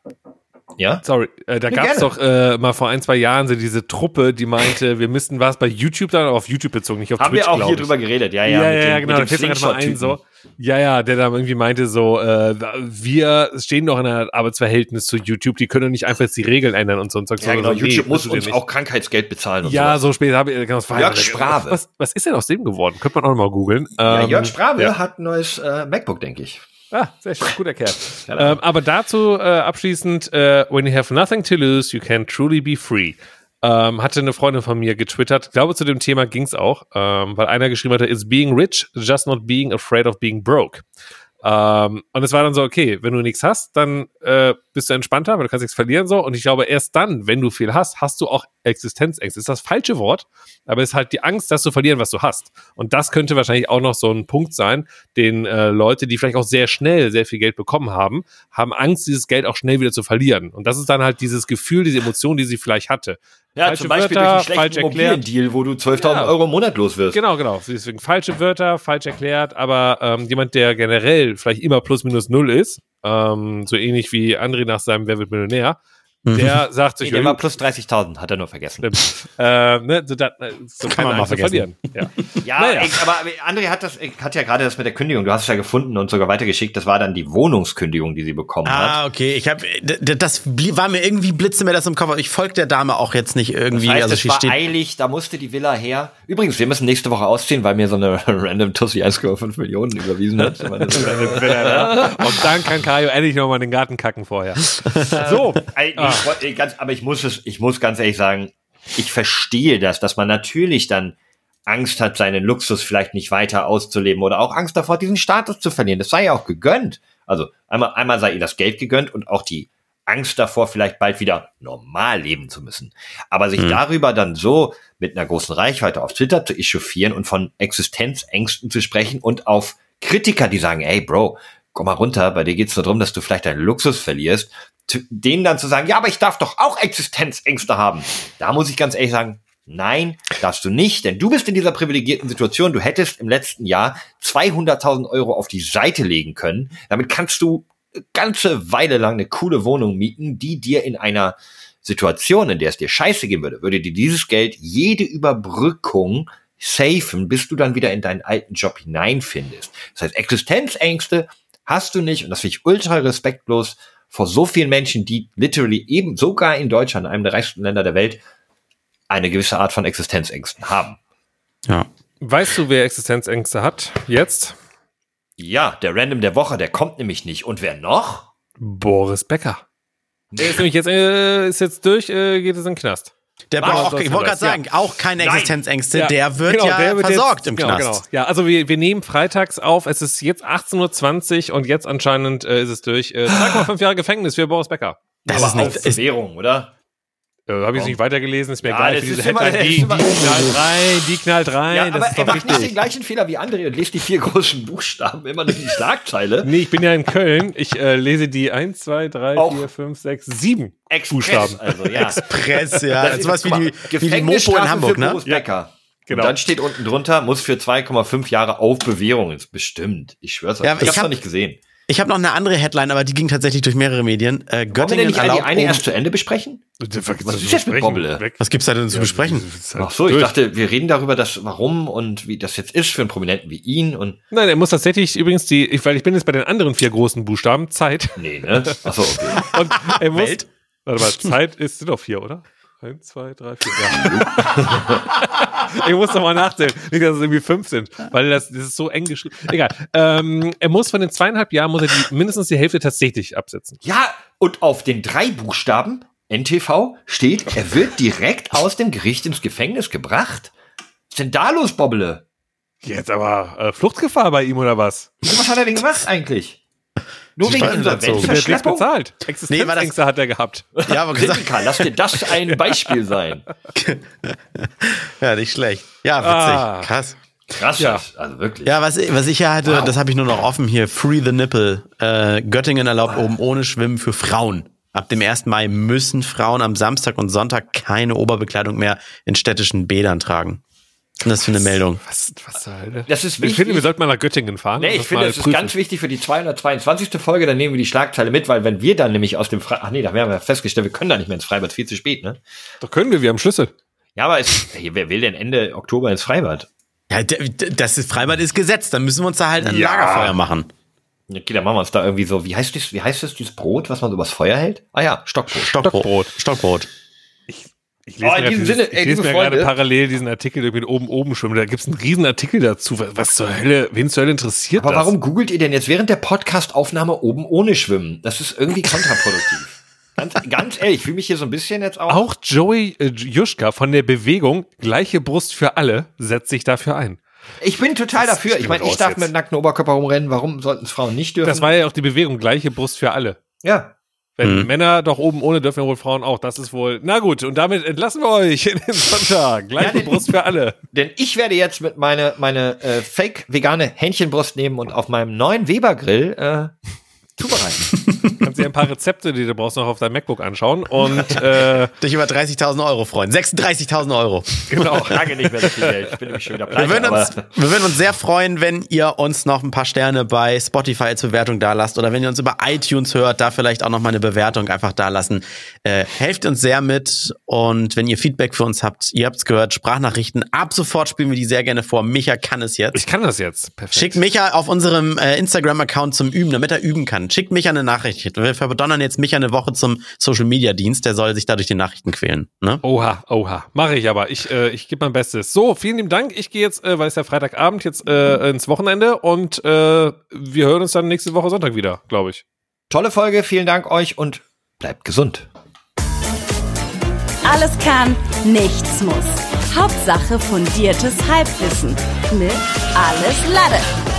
Ja? Sorry, äh, da Ja, gab es doch äh, mal vor ein, zwei Jahren so diese Truppe, die meinte, wir müssten was bei YouTube dann, aber auf YouTube bezogen, nicht auf Haben Twitch, wir auch hier ich. drüber geredet, ja, Ja, ja. ja, ja, dem- genau, da fällt mal ein, so. Ja, ja, der da irgendwie meinte so, äh, wir stehen doch in einem Arbeitsverhältnis zu YouTube, die können doch nicht einfach jetzt die Regeln ändern und so. Und Ja, so, genau, nee, YouTube muss du dir uns nicht. auch Krankheitsgeld bezahlen und Ja, sowas. so spät habe ich genau, das Jörg Sprave. Was, was ist denn aus dem geworden? Könnte man auch noch mal googeln. Ja, Ähm, Jörg Sprave ja. hat ein neues äh, MacBook, denke ich. Ah, sehr schön, guter Kerl. Genau. ähm, aber dazu äh, abschließend, äh, when you have nothing to lose, you can truly be free. Ähm, hatte eine Freundin von mir getwittert. Ich glaube, zu dem Thema ging's auch, ähm, weil einer geschrieben hatte, it's being rich, just not being afraid of being broke. Ähm, und es war dann so, okay, wenn du nichts hast, dann äh, bist du entspannter, weil du kannst nichts verlieren so. Und ich glaube, erst dann, wenn du viel hast, hast du auch Existenzängste. Ist das falsche Wort, aber es ist halt die Angst, das zu verlieren, was du hast. Und das könnte wahrscheinlich auch noch so ein Punkt sein, den äh, Leute, die vielleicht auch sehr schnell sehr viel Geld bekommen haben, haben Angst, dieses Geld auch schnell wieder zu verlieren. Und das ist dann halt dieses Gefühl, diese Emotion, die sie vielleicht hatte. Ja, Falsche zum Beispiel Wörter, durch einen schlechten. Immobiliendeal, wo du 12.000 Ja. Euro im Monat los wirst. Genau, genau. Deswegen falsche Wörter, falsch erklärt, aber ähm, jemand, der generell vielleicht immer plus minus null ist, ähm, so ähnlich wie André nach seinem Wer wird Millionär, der sagt sich, Nee, der ja, war plus 30.000, hat er nur vergessen. Äh, ne, so, da, so kann man mal mal verlieren. vergessen. Ja. Ja, Naja. ich, aber André hat das, hat ja gerade das mit der Kündigung, du hast es ja gefunden und sogar weitergeschickt, das war dann die Wohnungskündigung, die sie bekommen hat. Ah, okay. Ich hab, d- d- das war mir irgendwie blitze mir das im Kopf. aber Ich folge der Dame auch jetzt nicht irgendwie. Das heißt, also es war steht. eilig, da musste die Villa her. Übrigens, wir müssen nächste Woche ausziehen, weil mir so eine random Tussi 1,5 Millionen überwiesen hat. Und dann kann Kajo endlich nochmal den Garten kacken vorher. So. Ey, nee, ey, ganz, aber ich muss es, ich muss ganz ehrlich sagen, ich verstehe das, dass man natürlich dann Angst hat, seinen Luxus vielleicht nicht weiter auszuleben oder auch Angst davor, diesen Status zu verlieren. Das sei ja auch gegönnt. Also einmal, einmal sei ihr das Geld gegönnt und auch die Angst davor, vielleicht bald wieder normal leben zu müssen. Aber sich darüber dann so mit einer großen Reichweite auf Twitter zu echauffieren und von Existenzängsten zu sprechen und auf Kritiker, die sagen, ey Bro, komm mal runter, bei dir geht's nur darum, dass du vielleicht deinen Luxus verlierst, denen dann zu sagen, ja, aber ich darf doch auch Existenzängste haben. Da muss ich ganz ehrlich sagen, nein, darfst du nicht, denn du bist in dieser privilegierten Situation. Du hättest im letzten Jahr 200.000 Euro auf die Seite legen können. Damit kannst du ganze Weile lang eine coole Wohnung mieten, die dir in einer Situation, in der es dir scheiße gehen würde, würde dir dieses Geld jede Überbrückung safen, bis du dann wieder in deinen alten Job hineinfindest. Das heißt, Existenzängste hast du nicht und das finde ich ultra respektlos vor so vielen Menschen, die literally eben sogar in Deutschland, einem der reichsten Länder der Welt, eine gewisse Art von Existenzängsten haben. Ja. Weißt du, wer Existenzängste hat? Jetzt? Ja, der Random der Woche, der kommt nämlich nicht. Und wer noch? Boris Becker. Der ist nämlich jetzt, äh, ist jetzt durch, äh, geht es in den Knast. Der braucht auch, ich wollte gerade was, ja. sagen, auch keine. Existenzängste. Der wird genau, ja der wird versorgt jetzt, im genau, Knast. Genau. Ja, also wir, wir nehmen freitags auf. Es ist jetzt 18.20 Uhr und jetzt anscheinend äh, ist es durch. Äh, 2,5 Jahre Gefängnis für Boris Becker. Das Aber ist ist, Bewährung, oder? Äh, Habe ich nicht weitergelesen, ist mir Ja, egal. das Für diese Headline, das die, die knallt rein, die knallt rein. Ja, das aber ist er macht nicht den gleichen Fehler wie André und liest die vier großen Buchstaben immer nur die Schlagzeile. Nee, ich bin ja in Köln. Ich äh, lese die 1, 2, 3, Auch. 4, 5, 6, 7 Express, Buchstaben. Also, ja. Press, ja. Das ist sowas wie die, wie die Mopo in Hamburg, für ne? Boris Becker. Genau. Und dann steht unten drunter, muss für 2,5 Jahre auf Bewährung. Ist bestimmt. Ich schwör's euch. Ja, ich ich hab's hab- noch nicht gesehen. Ich habe noch eine andere Headline, aber die ging tatsächlich durch mehrere Medien. Äh, Wollen wir denn Göttingen nicht die erlaubt eine oben- erst zu Ende besprechen? Was ist jetzt mit Bobble? Was gibt's da denn zu besprechen? Ach so, ich dachte, wir reden darüber, dass, warum und wie das jetzt ist für einen Prominenten wie ihn und, Nein, er muss tatsächlich übrigens die, ich, weil ich bin jetzt bei den anderen vier großen Buchstaben, Zeit. nee, ne? Ach so, okay. Und er muss, Welt? warte mal, Zeit ist, sind doch vier, oder? Eins, zwei, drei, vier. Ja. ich muss doch mal nachzählen. Nicht, dass es irgendwie fünf sind, weil das, das ist so eng geschrieben. Egal. Ähm, er muss von den zweieinhalb Jahren muss er die, mindestens die Hälfte tatsächlich absetzen. Ja, und auf den drei Buchstaben NTV steht, er wird direkt aus dem Gericht ins Gefängnis gebracht. Was denn da los, Bobble? Jetzt aber äh, Fluchtgefahr bei ihm oder was? Was hat er denn gemacht eigentlich? Nur Die wegen Insolvenzverschleppung? bezahlt. Nee, war Existenzängste hat er gehabt. Ja, aber gesagt, Kritiker, lass dir das ein Beispiel sein. ja, nicht schlecht. Ja, witzig. Ah. Krass. Krass, Ja. also wirklich. Ja, was, was ich ja hatte, das habe ich nur noch offen hier. Free the Nipple. Äh, Göttingen erlaubt oben ohne Schwimmen für Frauen. Ab dem 1. Mai müssen Frauen am Samstag und Sonntag keine Oberbekleidung mehr in städtischen Bädern tragen. Was ist das für eine Meldung? Was, was zur Hölle? Das ist Ich finde, wir sollten mal nach Göttingen fahren. Nee, ich das finde, mal es ist prüfen. ganz wichtig für die 222. Folge, dann nehmen wir die Schlagzeile mit, weil wenn wir dann nämlich aus dem Freibad, ach nee, da haben wir festgestellt, wir können da nicht mehr ins Freibad, viel zu spät, ne? Doch können wir, wir haben Schlüssel. Ja, aber es, wer will denn Ende Oktober ins Freibad? Ja, das ist Freibad ist Gesetz. Dann müssen wir uns da halt ein Ja. Lagerfeuer machen. Okay, dann machen wir uns da irgendwie so, wie heißt das, wie heißt das, dieses Brot, was man so übers Feuer hält? Ah ja, Stockbrot. Stockbrot. Stockbrot. Ich Oh, in mir, Sinne, ich ey, lese mir gerade parallel diesen Artikel mit oben oben schwimmen. Da gibt es einen riesen Artikel dazu. Was, was zur Hölle, wen zur Hölle interessiert Aber das? warum googelt ihr denn jetzt während der Podcast-Aufnahme oben ohne Schwimmen? Das ist irgendwie kontraproduktiv. ganz, ganz ehrlich, ich fühle mich hier so ein bisschen jetzt auch. Auch Joey äh, Juschka von der Bewegung Gleiche Brust für alle setzt sich dafür ein. Ich bin total Das dafür. Ich meine, ich darf jetzt. mit nacktem Oberkörper rumrennen. Warum sollten es Frauen nicht dürfen? Das war ja auch die Bewegung Gleiche Brust für alle. ja. Wenn Mhm. Männer doch oben ohne dürfen, wohl Frauen auch. Das ist wohl. Na gut, und damit entlassen wir euch in den Sonntag. Gleiche Ja, Brust für alle. Denn ich werde jetzt mit meine, meine äh, fake vegane Hähnchenbrust nehmen und auf meinem neuen Weber-Grill äh, zubereiten. Kannst dir ein paar Rezepte, die du brauchst, noch auf deinem MacBook anschauen und äh, Dich über 30.000 Euro freuen. 36.000 Euro. genau. Lange nicht mehr so viel Geld. Ich bin nämlich schon wieder pleite, Wir würden, uns, wir würden uns sehr freuen, wenn ihr uns noch ein paar Sterne bei Spotify als Bewertung da lasst oder wenn ihr uns über iTunes hört, da vielleicht auch noch mal eine Bewertung einfach da lassen. Äh, helft uns sehr mit und wenn ihr Feedback für uns habt, ihr habt's gehört, Sprachnachrichten, ab sofort spielen wir die sehr gerne vor. Micha kann es jetzt. Ich kann das jetzt. Perfekt. Schickt Micha auf unserem äh, Instagram-Account zum Üben, damit er üben kann. Schickt Micha eine Nachricht. Wir verdonnern jetzt Micha eine Woche zum Social-Media-Dienst. Der soll sich da durch die Nachrichten quälen. Ne? Oha, oha. Mache ich aber. Ich, äh, ich gebe mein Bestes. So, vielen lieben Dank. Ich gehe jetzt, äh, weil es ja Freitagabend, jetzt äh, ins Wochenende und äh, wir hören uns dann nächste Woche Sonntag wieder, glaube ich. tolle Folge. Vielen Dank euch und bleibt gesund. Alles kann, nichts muss. Hauptsache fundiertes Halbwissen mit Alles Lade.